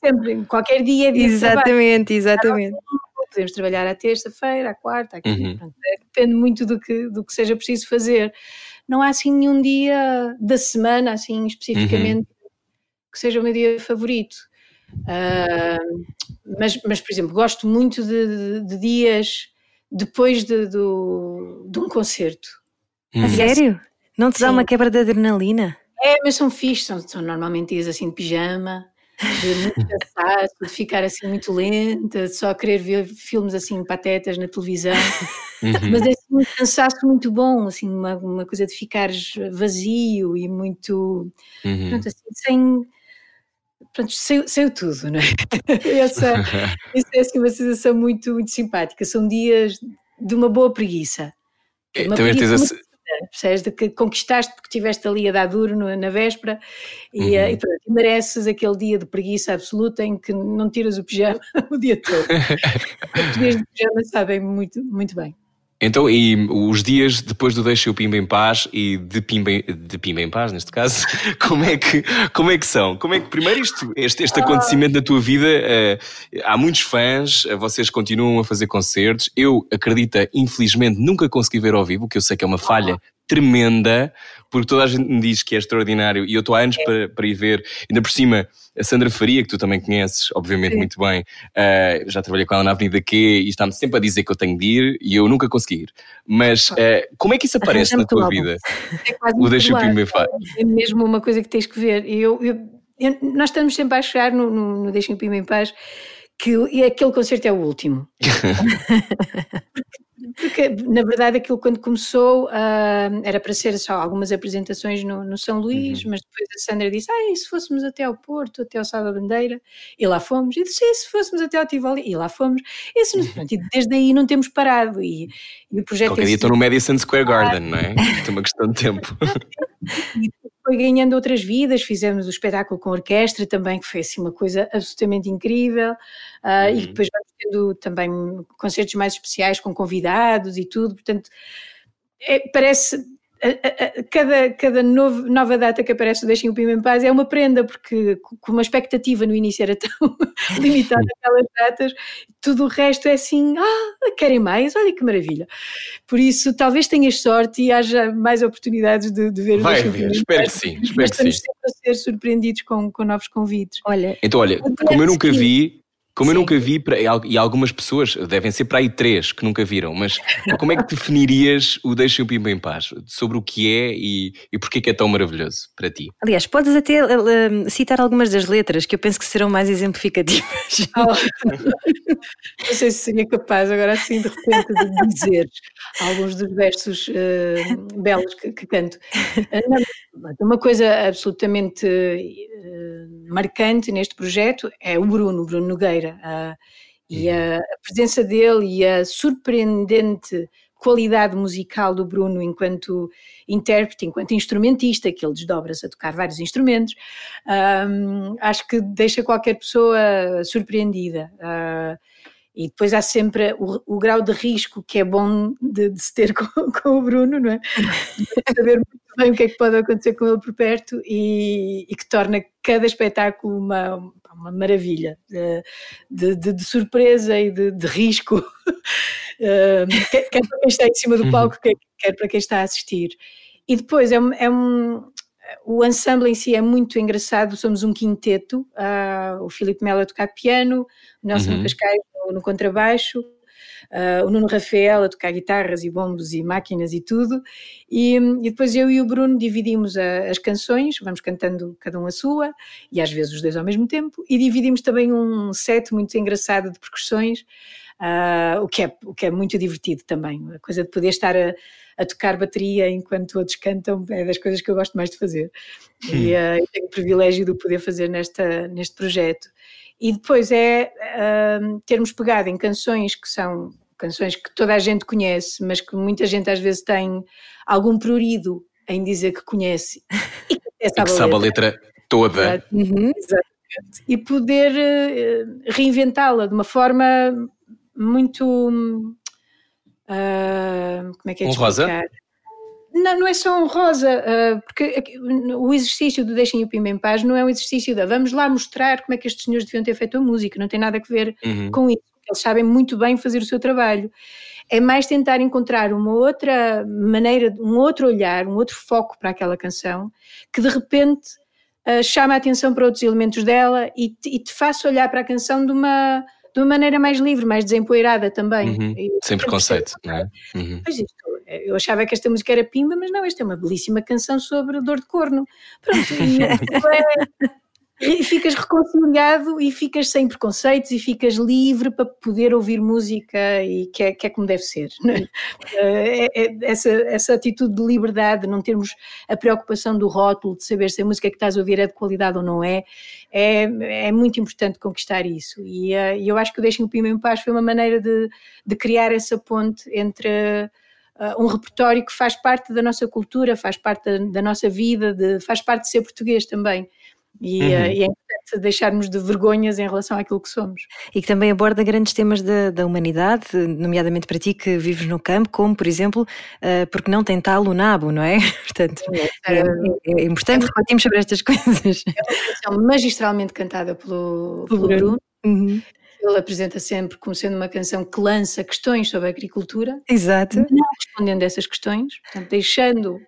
sempre, em qualquer dia é dia. Exatamente, exatamente. Podemos trabalhar à terça-feira, à quarta, à quinta, Uhum. pronto, é, depende muito do que, do que seja preciso fazer. Não há assim nenhum dia da semana, assim especificamente, que seja o meu dia favorito. Ah, mas, mas, por exemplo, gosto muito de, de- de dias depois de, do, de um concerto. A Uhum. sério? Não te dá Sim. uma quebra de adrenalina? É, mas são fixos, são, são normalmente dias assim de pijama, de muito cansaço, de ficar assim muito lenta, de só querer ver filmes assim patetas na televisão. Uhum. Mas é assim, um cansaço muito bom, assim, uma, uma coisa de ficares vazio e muito. Uhum. Pronto, assim, sem. Pronto, saiu, saiu tudo, não é? Essa, essa é assim, uma sensação muito, muito simpática. São dias de uma boa preguiça. De uma Também tens preguiça muito grande, percebes? De que conquistaste porque estiveste ali a dar duro na véspera e, Uhum. eh, e pronto, e mereces aquele dia de preguiça absoluta em que não tiras o pijama o dia todo. Os dias de pijama sabem muito, muito bem. Então, e os dias depois do Deixa o Pimba em Paz e de Pimba, em- de Pimba em Paz, neste caso, como é que, como é que são? Como é que, primeiro, isto, este, este acontecimento na tua vida, eh, há muitos fãs, eh, vocês continuam a fazer concertos. Eu, acredita, infelizmente, nunca consegui ver ao vivo, que eu sei que é uma falha tremenda, porque toda a gente me diz que é extraordinário e eu estou há anos para, para ir ver. Ainda por cima, a Sandra Faria, que tu também conheces, obviamente, Sim. muito bem, uh, já trabalhei com ela na Avenida Q e está-me sempre a dizer que eu tenho de ir e eu nunca consegui ir. Mas uh, como é que isso aparece na tua vida? É o Deixa o Pimba É mesmo uma coisa que tens que ver. Eu, eu, eu, nós estamos sempre a achar no, no, no Deixa o Pimba em Paz que aquele concerto é o último. Porque, na verdade, aquilo quando começou uh, era para ser só algumas apresentações no, no São Luís, uhum. mas depois a Sandra disse: Ah, e se fôssemos até ao Porto, até ao Sá da Bandeira? E lá fomos. E disse: E se fôssemos até ao Tivoli? E lá fomos. E, se, pronto, e desde aí não temos parado. E, e o projeto. Qualquer é dia estou no Madison Square Garden, não é? é uma questão de tempo. foi ganhando outras vidas, fizemos o espetáculo com orquestra também, que foi assim uma coisa absolutamente incrível, uh, uhum. e depois vamos tendo também concertos mais especiais com convidados e tudo, portanto, é, parece cada, cada novo, nova data que aparece o Deixem o Pima em Paz é uma prenda, porque com uma expectativa no início era tão limitada aquelas datas, tudo o resto é assim, ah, querem mais? Olha que maravilha. Por isso, talvez tenhas sorte e haja mais oportunidades de, de ver Vai, Deixem espero que sim, espero que sim. Estamos sempre a ser surpreendidos com, com novos convites. Olha, então olha, como eu nunca vi, como Sim. eu nunca vi, e algumas pessoas, devem ser para aí três que nunca viram, mas como é que definirias o Deixa o Pimba em Paz? Sobre o que é e, e porquê que é tão maravilhoso para ti? Aliás, podes até uh, citar algumas das letras que eu penso que serão mais exemplificativas. Oh. Não sei se seria capaz agora assim de repente de dizer alguns dos versos uh, belos que, que canto. Uh, uma coisa absolutamente marcante neste projeto é o Bruno, o Bruno Nogueira. Uh, e a, uhum. a, presença dele e a surpreendente qualidade musical do Bruno enquanto intérprete, enquanto instrumentista, que ele desdobra-se a tocar vários instrumentos, um, acho que deixa qualquer pessoa surpreendida. Uh, e depois há sempre o, o, grau de risco que é bom de, de se ter com, com, o Bruno, não é? Saber muito bem o que é que pode acontecer com ele por perto e, e que torna cada espetáculo uma, uma maravilha de, de, de surpresa e de, risco, quer, quer, para quem está em cima do uhum. palco, quer, quer para quem está a assistir. E depois é, é um, o ensemble em si é muito engraçado, somos um quinteto, uh, o Filipe Melo a tocar piano, o Nelson uhum. Cascais no, contrabaixo, uh, o Nuno Rafael a tocar guitarras e bombos e máquinas e tudo, e, e depois eu e o Bruno dividimos a, as canções, vamos cantando cada um a sua, e às vezes os dois ao mesmo tempo, e dividimos também um set muito engraçado de percussões, uh, o, que é, o que é muito divertido também, a coisa de poder estar a a tocar bateria enquanto outros cantam, é das coisas que eu gosto mais de fazer. Hum. E uh, tenho o privilégio de poder fazer nesta, neste projeto. E depois é termos pegado em canções que são canções que toda a gente conhece, mas que muita gente às vezes tem algum prurido em dizer que conhece e que, sabe, e que sabe a letra, letra toda. Uhum. Exatamente. E poder uh, reinventá-la de uma forma muito. Uh, como é que é Honrosa? Não, não é só honrosa, uh, porque o exercício do Deixem o Pimba em Paz não é um exercício de vamos lá mostrar como é que estes senhores deviam ter feito a música, não tem nada a ver uhum. com isso. Eles sabem muito bem fazer o seu trabalho. É mais tentar encontrar uma outra maneira, um outro olhar, um outro foco para aquela canção, que de repente uh, chama a atenção para outros elementos dela e te, e te faça olhar para a canção de uma de uma maneira mais livre, mais desempoeirada também. Uhum. Sem preconceito, não é? Uhum. Pois isto, eu achava que esta música era pimba, mas não, esta é uma belíssima canção sobre dor de corno. Pronto, e é, e ficas reconciliado e ficas sem preconceitos e ficas livre para poder ouvir música e que é, que é como deve ser. É? É, é, essa, essa atitude de liberdade, de não termos a preocupação do rótulo, de saber se a música que estás a ouvir é de qualidade ou não é, é, é muito importante conquistar isso. E, uh, eu acho que o Deixem o Pima em Paz foi uma maneira de, de criar essa ponte entre. Uh, um repertório que faz parte da nossa cultura, faz parte da, da nossa vida, de, faz parte de ser português também. E, uhum. uh, e, é importante deixarmos de vergonhas em relação àquilo que somos. E que também aborda grandes temas da, da humanidade, nomeadamente para ti que vives no campo, como por exemplo, uh, porque não tem tal o nabo, não é? Portanto, é, é, é, é importante é, refletirmos sobre estas coisas. É uma canção magistralmente cantada pelo, pelo Bruno. Uhum. Ele apresenta sempre como sendo uma canção que lança questões sobre a agricultura. Exato. Não respondendo a essas questões, portanto, deixando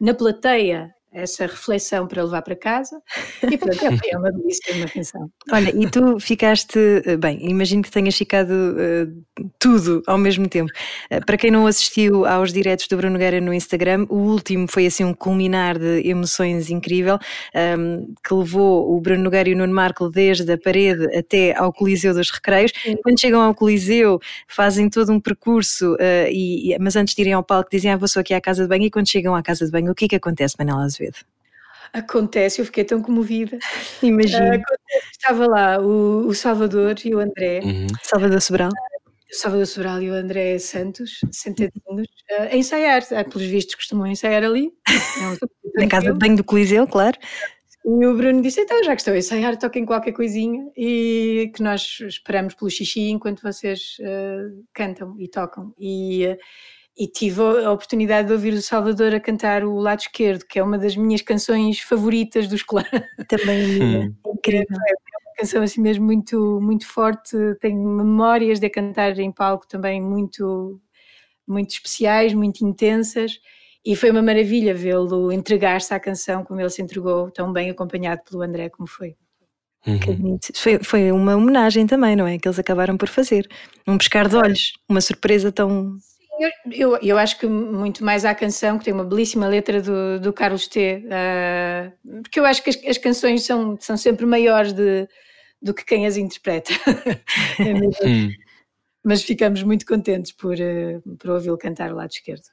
na plateia essa reflexão para levar para casa e portanto é uma belíssima canção. Olha, e tu ficaste, eh, bem, imagino que tenhas ficado uh, tudo ao mesmo tempo. Uh, para quem não assistiu aos diretos do Bruno Guerra no Instagram, o último foi assim um culminar de emoções incrível, um, ehm, que levou o Bruno Nogueira e o Nuno Marco desde a parede até ao Coliseu dos Recreios. Sim. Quando chegam ao Coliseu, fazem todo um percurso, uh, e, mas antes de irem ao palco dizem, ah, vou só aqui à casa de banho, e quando chegam à casa de banho, o que é que acontece, Manela Azevedo? Azevedo? Acontece, eu fiquei tão comovida. Imagino. Uh, estava lá o, o, Salvador e o André. Uhum. Salvador Sobral. o Salvador Sobral e o André Santos, sentadinhos, uh, a ensaiar. Uh, pelos vistos, costumam ensaiar ali. Na casa de banho do Coliseu, claro. E o Bruno disse: então, já que estão a ensaiar, toquem qualquer coisinha e que nós esperamos pelo xixi enquanto vocês uh, cantam e tocam. E, uh, e tive a oportunidade de ouvir o Salvador a cantar o lado esquerdo, que é uma das minhas canções favoritas dos clãs. Também hum. incrível. É uma canção assim mesmo muito, muito forte, tenho memórias de a cantar em palco também muito, muito especiais, muito intensas. E foi uma maravilha vê-lo entregar-se à canção como ele se entregou, tão bem acompanhado pelo André como foi. Uhum. Foi, foi uma homenagem também, não é? Que eles acabaram por fazer. Um pescar de olhos, uma surpresa tão eu, eu, acho que muito mais à canção, que tem uma belíssima letra do, do Carlos T. Uh, porque eu acho que as, as, canções são, são sempre maiores de, do que quem as interpreta. é Mas ficamos muito contentes por, uh, por ouvi-lo cantar o lado esquerdo.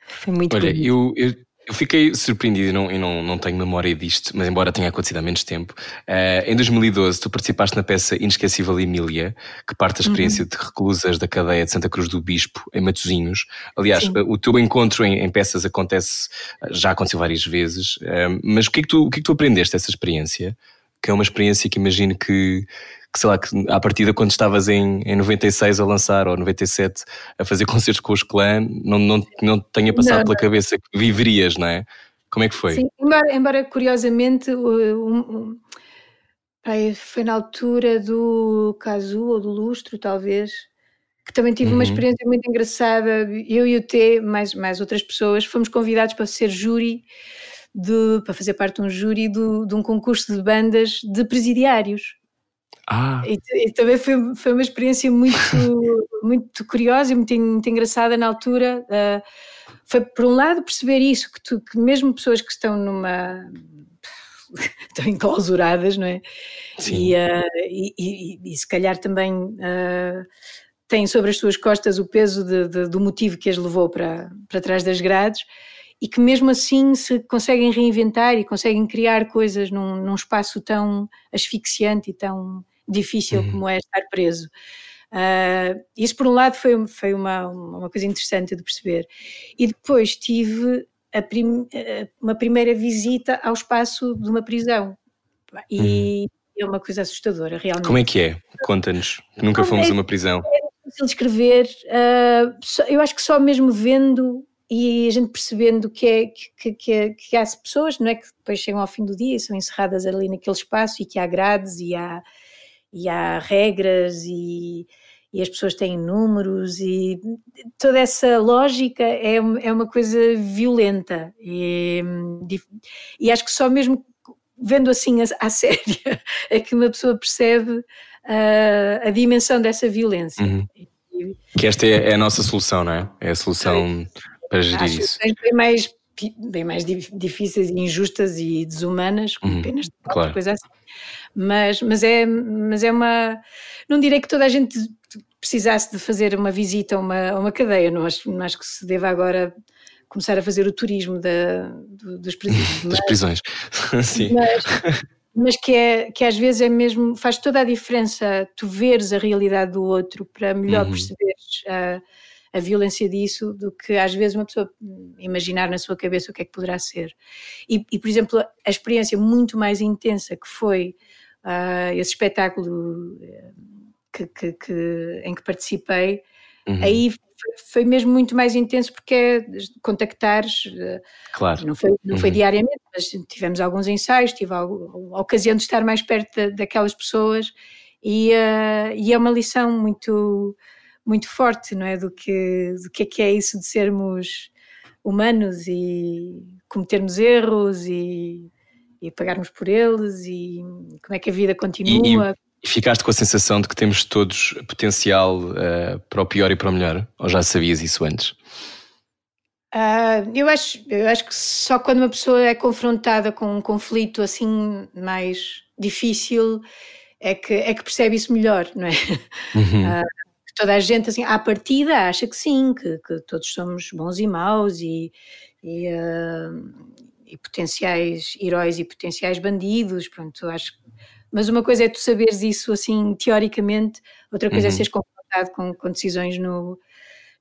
Foi muito Olha, eu, eu, eu fiquei surpreendido e não, e não, não tenho memória disto, mas embora tenha acontecido há menos tempo. Uh, em 2012, tu participaste na peça Inesquecível Emília, que parte da experiência uhum. de reclusas da cadeia de Santa Cruz do Bispo, em Matozinhos. Aliás, Sim. o teu encontro em, em, peças acontece, já aconteceu várias vezes, uh, mas o que, é que tu, o que é que tu aprendeste dessa experiência? Que é uma experiência que imagino que, que sei lá, que à partida quando estavas em, em 96 a lançar ou 97 a fazer concertos com os clã, não, não, não tenha passado não, pela não. cabeça que viverias, não é? Como é que foi? Sim, embora, embora curiosamente um, um, foi na altura do Casu ou do Lustro, talvez, que também tive uhum. uma experiência muito engraçada. Eu e o T, mais, mais outras pessoas, fomos convidados para ser júri, de, para fazer parte de um júri do, de um concurso de bandas de presidiários. Ah. E, e, também foi, foi uma experiência muito, muito curiosa e muito, muito engraçada na altura. Uh, foi, por um lado, perceber isso, que, tu, que mesmo pessoas que estão numa. estão enclausuradas, não é? E, uh, e, e, e, se calhar também uh, têm sobre as suas costas o peso de, de, do motivo que as levou para, para trás das grades e que mesmo assim se conseguem reinventar e conseguem criar coisas num, num espaço tão asfixiante e trim difícil uhum. como é estar preso. Uh, isso, por um lado, foi, foi uma, uma coisa interessante de perceber. E depois tive prim, uma primeira visita ao espaço de uma prisão. E uhum. é uma coisa assustadora, realmente. Como é que é? Conta-nos. Nunca fomos é, a uma prisão. É difícil descrever. Uh, eu acho que só mesmo vendo e a gente percebendo que, é, que, que, que, há pessoas não é, que depois chegam ao fim do dia e são encerradas ali naquele espaço e que há grades e há e há regras e, e as pessoas têm números e toda essa lógica é, é uma coisa violenta e, e acho que só mesmo vendo assim a, a séria é que uma pessoa percebe uh, a dimensão dessa violência. Uhum. Que esta é, é, a nossa solução, não é? É a solução para gerir acho isso. Que bem mais, bem mais difíceis e injustas e desumanas, como uhum. apenas claro. coisa assim mas, mas, é, mas é uma. Não direi que toda a gente precisasse de fazer uma visita a uma, a uma cadeia, não acho, não acho que se deva agora começar a fazer o turismo da, do, dos presídios. das prisões, sim. Mas, mas que, é, que às vezes é mesmo, faz toda a diferença tu veres a realidade do outro para melhor uhum. perceberes a, a violência disso do que às vezes uma pessoa imaginar na sua cabeça o que é que poderá ser. E, e por exemplo, a experiência muito mais intensa que foi uh, esse espetáculo eh, que, que, que, em que participei, uhum. aí foi, mesmo muito mais intenso porque é contactares, eh, claro. não, foi, não uhum. foi diariamente, mas tivemos alguns ensaios, tive a, a, ocasião de estar mais perto da, daquelas pessoas E, uh, e é uma lição muito, muito forte, não é? Do que, do que é que é isso de sermos humanos e cometermos erros e, e pagarmos por eles e como é que a vida continua. E, e ficaste com a sensação de que temos todos potencial uh, para o pior e para o melhor? Ou já sabias isso antes? Uh, eu, acho, eu acho que só quando uma pessoa é confrontada com um conflito assim mais difícil é que, é que percebe isso melhor, não é? Uhum. Uh, toda a gente, assim, à partida, acha que sim, que, que todos somos bons e maus e, e, uh, e, potenciais heróis e potenciais bandidos, pronto, acho mas uma coisa é tu saberes isso assim teoricamente, outra coisa é uhum. é seres confrontado com, com decisões no,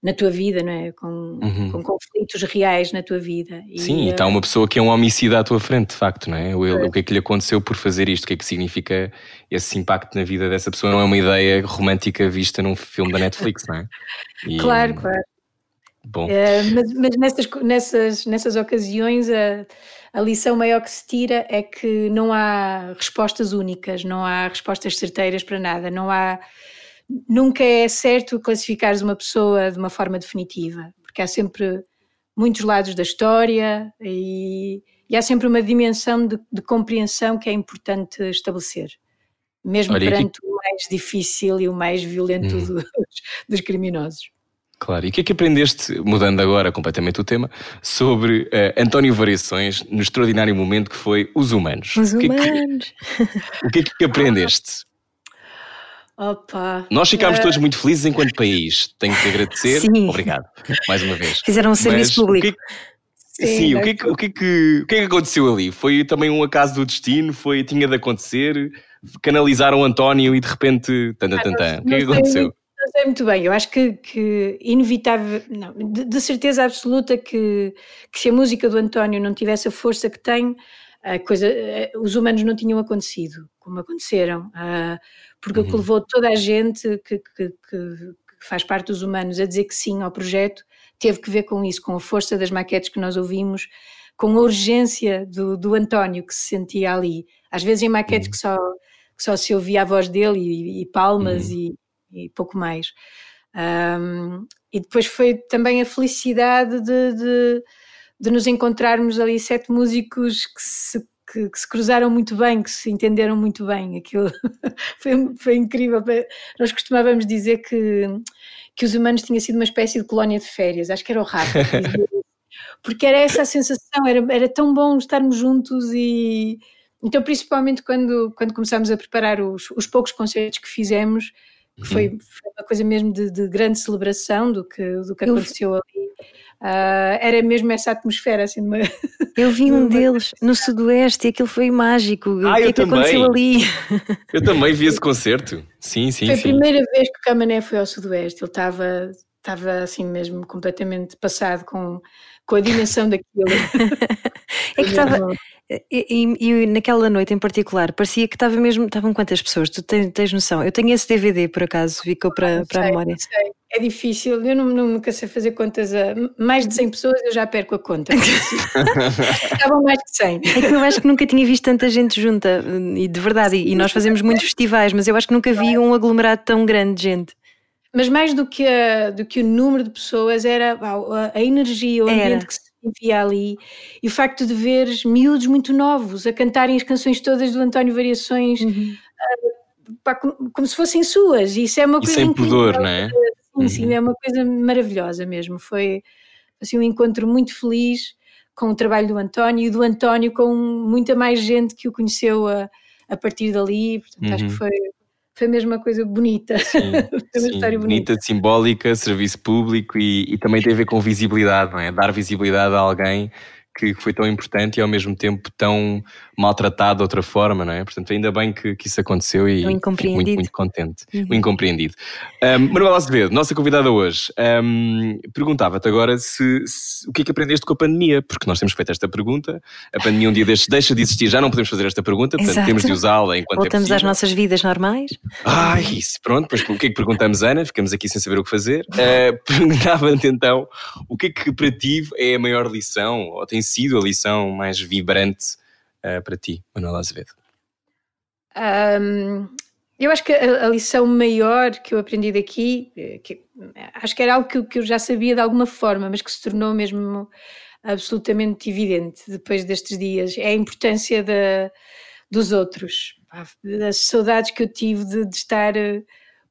na tua vida, não é? Com, uhum. com conflitos reais na tua vida. E, Sim, e está uma pessoa que é um homicida à tua frente, de facto, não é? O, o que é que lhe aconteceu por fazer isto? O que é que significa esse impacto na vida dessa pessoa? Não é uma ideia romântica vista num filme da Netflix, não é? E, claro, claro. Bom. É, mas, mas nessas, nessas, nessas ocasiões a, a lição maior que se tira é que não há respostas únicas, não há respostas certeiras para nada, não há nunca é certo classificares uma pessoa de uma forma definitiva, porque há sempre muitos lados da história e, e há sempre uma dimensão de, de, compreensão que é importante estabelecer, mesmo Olha, perante que... o mais difícil e o mais violento hum. dos, dos criminosos. Claro, e o que é que aprendeste, mudando agora completamente o tema, sobre uh, António Variações no extraordinário momento que foi Os Humanos? Os o Humanos! Que é que, o que é que aprendeste? Opa. Nós ficámos uh... todos muito felizes enquanto país. Tenho que agradecer. Sim. Obrigado, mais uma vez. Fizeram um serviço Mas, público. Sim, Sim o, que é que, o, que é que, o que é que aconteceu ali? Foi também um acaso do destino? Foi, tinha de acontecer? Canalizaram António e de repente. Tanta, tanta. O que é que aconteceu? Não sei muito bem, eu acho que, que inevitável, não, de, de, certeza absoluta que, que se a música do António não tivesse a força que tem, coisa, eh, os humanos não tinham acontecido como aconteceram. Uh, porque uhum. o que uhum. levou toda a gente que, que, que, faz parte dos humanos a dizer que sim ao projeto teve que ver com isso, com a força das maquetes que nós ouvimos, com a urgência do, do António que se sentia ali. Às vezes em maquetes uhum. que, só, que só se ouvia a voz dele e, e palmas uhum. e, e, pouco mais. Um, e depois foi também a felicidade de, de, de, nos encontrarmos ali sete músicos que se que, que, se cruzaram muito bem, que se entenderam muito bem. Aquilo foi, foi incrível. Nós costumávamos dizer que, que os humanos tinham sido uma espécie de colónia de férias, acho que era o Rafa. Porque era essa a sensação, era, era tão bom estarmos juntos e. Então, principalmente quando, quando começámos a preparar os, os poucos concertos que fizemos, foi, uhum. foi uma coisa mesmo de, de, grande celebração do que, do que aconteceu ali. Uh, era mesmo essa atmosfera assim uma, Eu vi um deles no Sudoeste e aquilo foi mágico. Ah, o que é que aconteceu ali? Eu também vi esse concerto. Sim, sim. Foi sim. a primeira vez que o Camané foi ao Sudoeste. Ele estava estava assim mesmo completamente passado com, com a dimensão daquilo. é que estava. E, e, e, naquela noite em particular, parecia que estava mesmo. Estavam quantas pessoas? Tu tens, tens noção? Eu tenho esse DVD, por acaso, ficou para, para a memória. Sei. É difícil, eu não, nunca sei fazer contas a mais de 100 pessoas, eu já perco a conta. Estavam mais de 100. É que eu acho que nunca tinha visto tanta gente junta, e de verdade, e nós fazemos muitos festivais, mas eu acho que nunca vi um aglomerado tão grande de gente. Mas mais do que, a, do que o número de pessoas, era a, a energia, o ambiente era. que se via ali e o facto de veres miúdos muito novos a cantarem as canções todas do António Variações uhum. uh, pá, como, como, se fossem suas. E isso é uma coisa. E sem pudor, não é? Sim, uhum. sim, é uma coisa maravilhosa mesmo. Foi assim, um encontro muito feliz com o trabalho do António e do António com muita mais gente que o conheceu a, a partir dali. Portanto, uhum. acho que uhum. foi, foi mesmo uma coisa bonita. Sim, foi uma sim, história bonita. bonita. simbólica, serviço público e, e, também tem a ver com visibilidade, não é? Dar visibilidade a alguém que foi tão importante e ao mesmo tempo tão maltratado de outra forma, não é? Portanto, ainda bem que, que isso aconteceu e fico muito, muito contente. Uhum. O incompreendido. Um, Manuela Azevedo, nossa convidada hoje, um, perguntava-te agora se, se, o que é que aprendeste com a pandemia, porque nós temos feito esta pergunta, a pandemia um dia destes deixa de existir, já não podemos fazer esta pergunta, portanto Exato. temos de usá-la enquanto é Voltamos é às nossas vidas normais. Ah, isso, pronto, pois o que é que perguntamos, Ana? Ficamos aqui sem saber o que fazer. Uh, Perguntava-te então, o que é que para ti é a maior lição, ou tem sido a lição mais vibrante uh, para ti, Manuela Azevedo? Um, eu acho que a, a, lição maior que eu aprendi daqui, eh, que, acho que era algo que, que eu já sabia de alguma forma, mas que se tornou mesmo absolutamente evidente depois destes dias, é a importância dos outros, das saudades que eu tive de, de estar eh,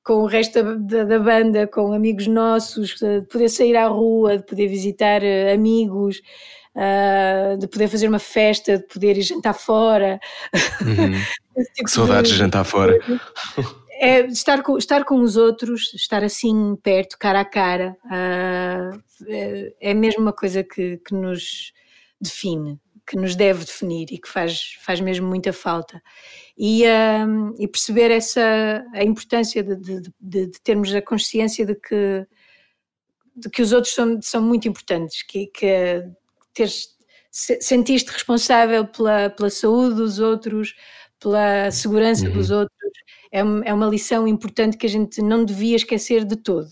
com o resto da, da, da, banda, com amigos nossos, de poder sair à rua, de poder visitar eh, amigos, uh, de poder fazer uma festa, de poder ir jantar fora. Uhum. tipo que saudades de jantar fora. É estar com, estar com os outros, estar assim perto, cara a cara, uh, é, é mesmo uma coisa que, que nos define que nos deve definir e que faz, faz mesmo muita falta. E, um, e perceber essa, a importância de, de, de, de, termos a consciência de que, de que os outros são, são muito importantes, que, que teres, sentiste responsável pela, pela saúde dos outros, pela segurança uhum. dos outros, é, é uma lição importante que a gente não devia esquecer de todo.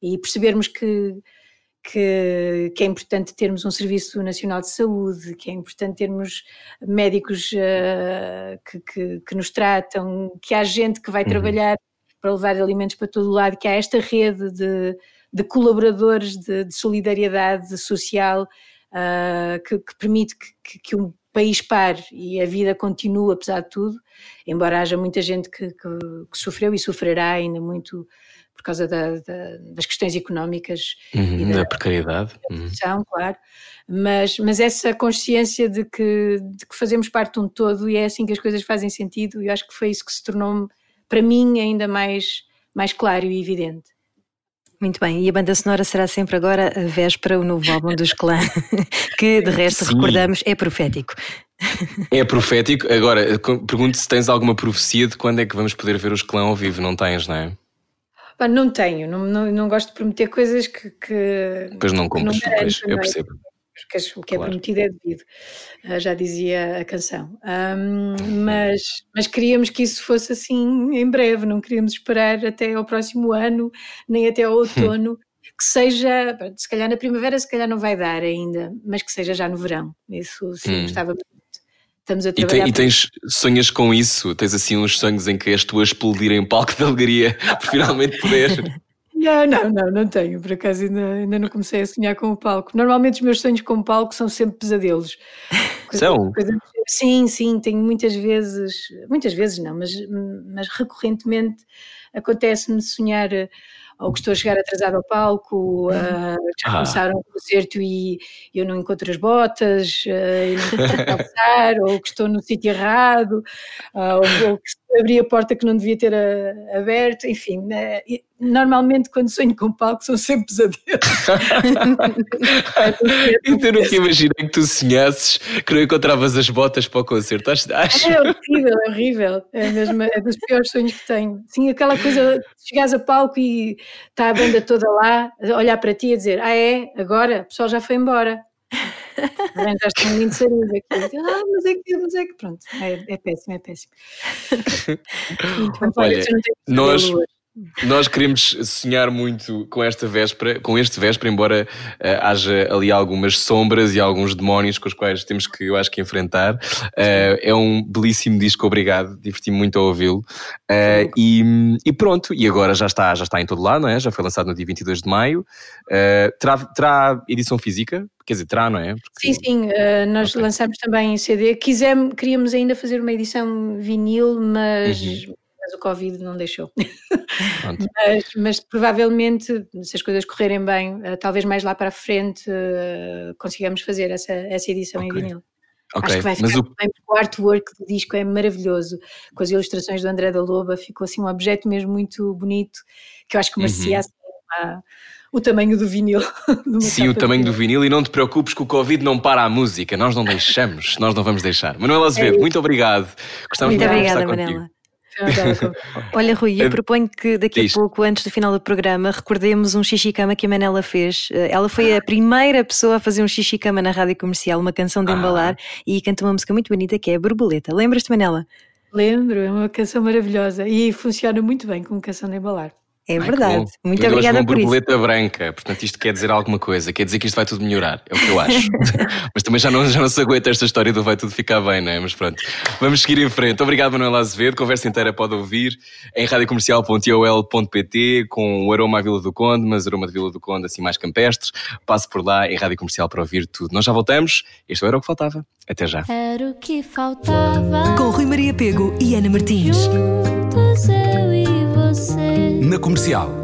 E percebermos que que, que, é importante termos um Serviço Nacional de Saúde, que é importante termos médicos uh, que, que, que, nos tratam, que há gente que vai uhum. trabalhar para levar alimentos para todo o lado, que há esta rede de, de colaboradores de, de, solidariedade social uh, que, permite que, que, um país pare e a vida continue apesar de tudo, embora haja muita gente que, sofreu e sofrerá ainda muito por causa da, da, das questões económicas uhum, e da, da precariedade. Da uhum. claro. Mas, mas essa consciência de que, de que fazemos parte de um todo e é assim que as coisas fazem sentido, e eu acho que foi isso que se tornou, para mim, ainda mais, mais claro e evidente. Muito bem, e a banda sonora será sempre agora a véspera, o novo álbum dos Clã, que de resto Sim. recordamos é profético. É profético. Agora, pergunto se tens alguma profecia de quando é que vamos poder ver os Clã ao vivo, não tens, não é? Não tenho, não, não, não, gosto de prometer coisas que. que pois não cumpres, depois, eu percebo. Porque o que é claro. prometido é devido, uh, já dizia a canção. Um, mas, mas queríamos que isso fosse assim em breve, não queríamos esperar até ao próximo ano, nem até ao outono. que seja, se calhar na primavera, se calhar não vai dar ainda, mas que seja já no verão. Isso sim, hum. gostava Estamos a trabalhar. E, tem, e tens sonhas com isso? Tens assim uns sonhos em que és tu a explodir em palco de alegria por finalmente poder? Não, não, não, não tenho. Por acaso ainda, ainda não comecei a sonhar com o palco. Normalmente os meus sonhos com o palco são sempre pesadelos. São? sim, sim, tenho muitas vezes, muitas vezes não, mas, mas recorrentemente acontece-me sonhar ou que estou a chegar atrasado ao palco, uh, já ah. começaram o concerto e eu não encontro as botas, uh, e não consigo calçar, ou que estou no sítio errado, uh, ou, ou, que abri a porta que não devia ter aberto, enfim. Né, normalmente quando sonho com palco são sempre pesadelos. eu nunca imaginei que tu sonhasses que não encontravas as botas para o concerto. Acho, acho. É horrível, é horrível. É, mesmo, é dos piores sonhos que tenho. Sim, aquela coisa de chegares a palco e está a banda toda lá, a olhar para ti e a dizer: Ah, é? Agora? O pessoal já foi embora. Estou um lindo sarilho aqui. Ah, mas é que, mas é que pronto, é, é péssimo, é péssimo. Então, olha, nós, nós queremos sonhar muito com esta véspera, com este véspera, embora uh, haja ali algumas sombras e alguns demónios com os quais temos que, eu acho que enfrentar. Uh, é um belíssimo disco, obrigado, diverti-me muito a ouvi-lo. Uh, e, e, pronto, e agora já está, já está em todo lado, não é? Já foi lançado no dia 22 de maio. terá, terá edição física? Quer dizer, terá, não é? Porque... Sim, sim, nós okay. lançamos também em CD. Quisemos, queríamos ainda fazer uma edição vinil, mas. Uhum mas o Covid não deixou. mas, mas, provavelmente, se as coisas correrem bem, uh, talvez mais lá para a frente uh, consigamos fazer essa, essa edição okay. em vinil. Okay. Acho que vai ficar mas o... bem, porque o artwork do disco é maravilhoso, com as ilustrações do André da Loba, ficou assim um objeto mesmo muito bonito, que eu acho que merecia uhum. assim, uma, o tamanho do vinil. Sim, o tamanho do vinil, e não te preocupes que o Covid não para a música, nós não deixamos, nós não vamos deixar. Manuela Azevedo, é muito obrigado. Gostamos muito, de conversar contigo. Manela. Olha, Rui, eu proponho que daqui a pouco, antes do final do programa, recordemos um xixi-cama que a Manela fez. Eh, ela foi a primeira pessoa a fazer um xixi-cama na rádio comercial, uma canção de ah. embalar, e canta uma música muito bonita que é Borboleta. Lembras-te, Manela? Lembro, é uma canção maravilhosa e funciona muito bem como canção de embalar. É Ai, verdade. Muito Eu hoje obrigada uma por isso. borboleta branca, portanto isto quer dizer alguma coisa, quer dizer que isto vai tudo melhorar, é o que eu acho. Mas também já não, já não se aguenta esta história do vai tudo ficar bem, não é? Mas pronto, vamos seguir em frente. Obrigado, Manuel Azevedo. Conversa inteira pode ouvir em radiocomercial.iol.pt com o aroma à Vila do Conde, mas aroma de Vila do Conde assim mais campestre. Passe por lá em Rádio Comercial para ouvir tudo. Nós já voltamos. Este era o que faltava. Até já. Era o que faltava. Com Rui Maria Pego e Ana Martins. Juntos eu e você. Na comercial.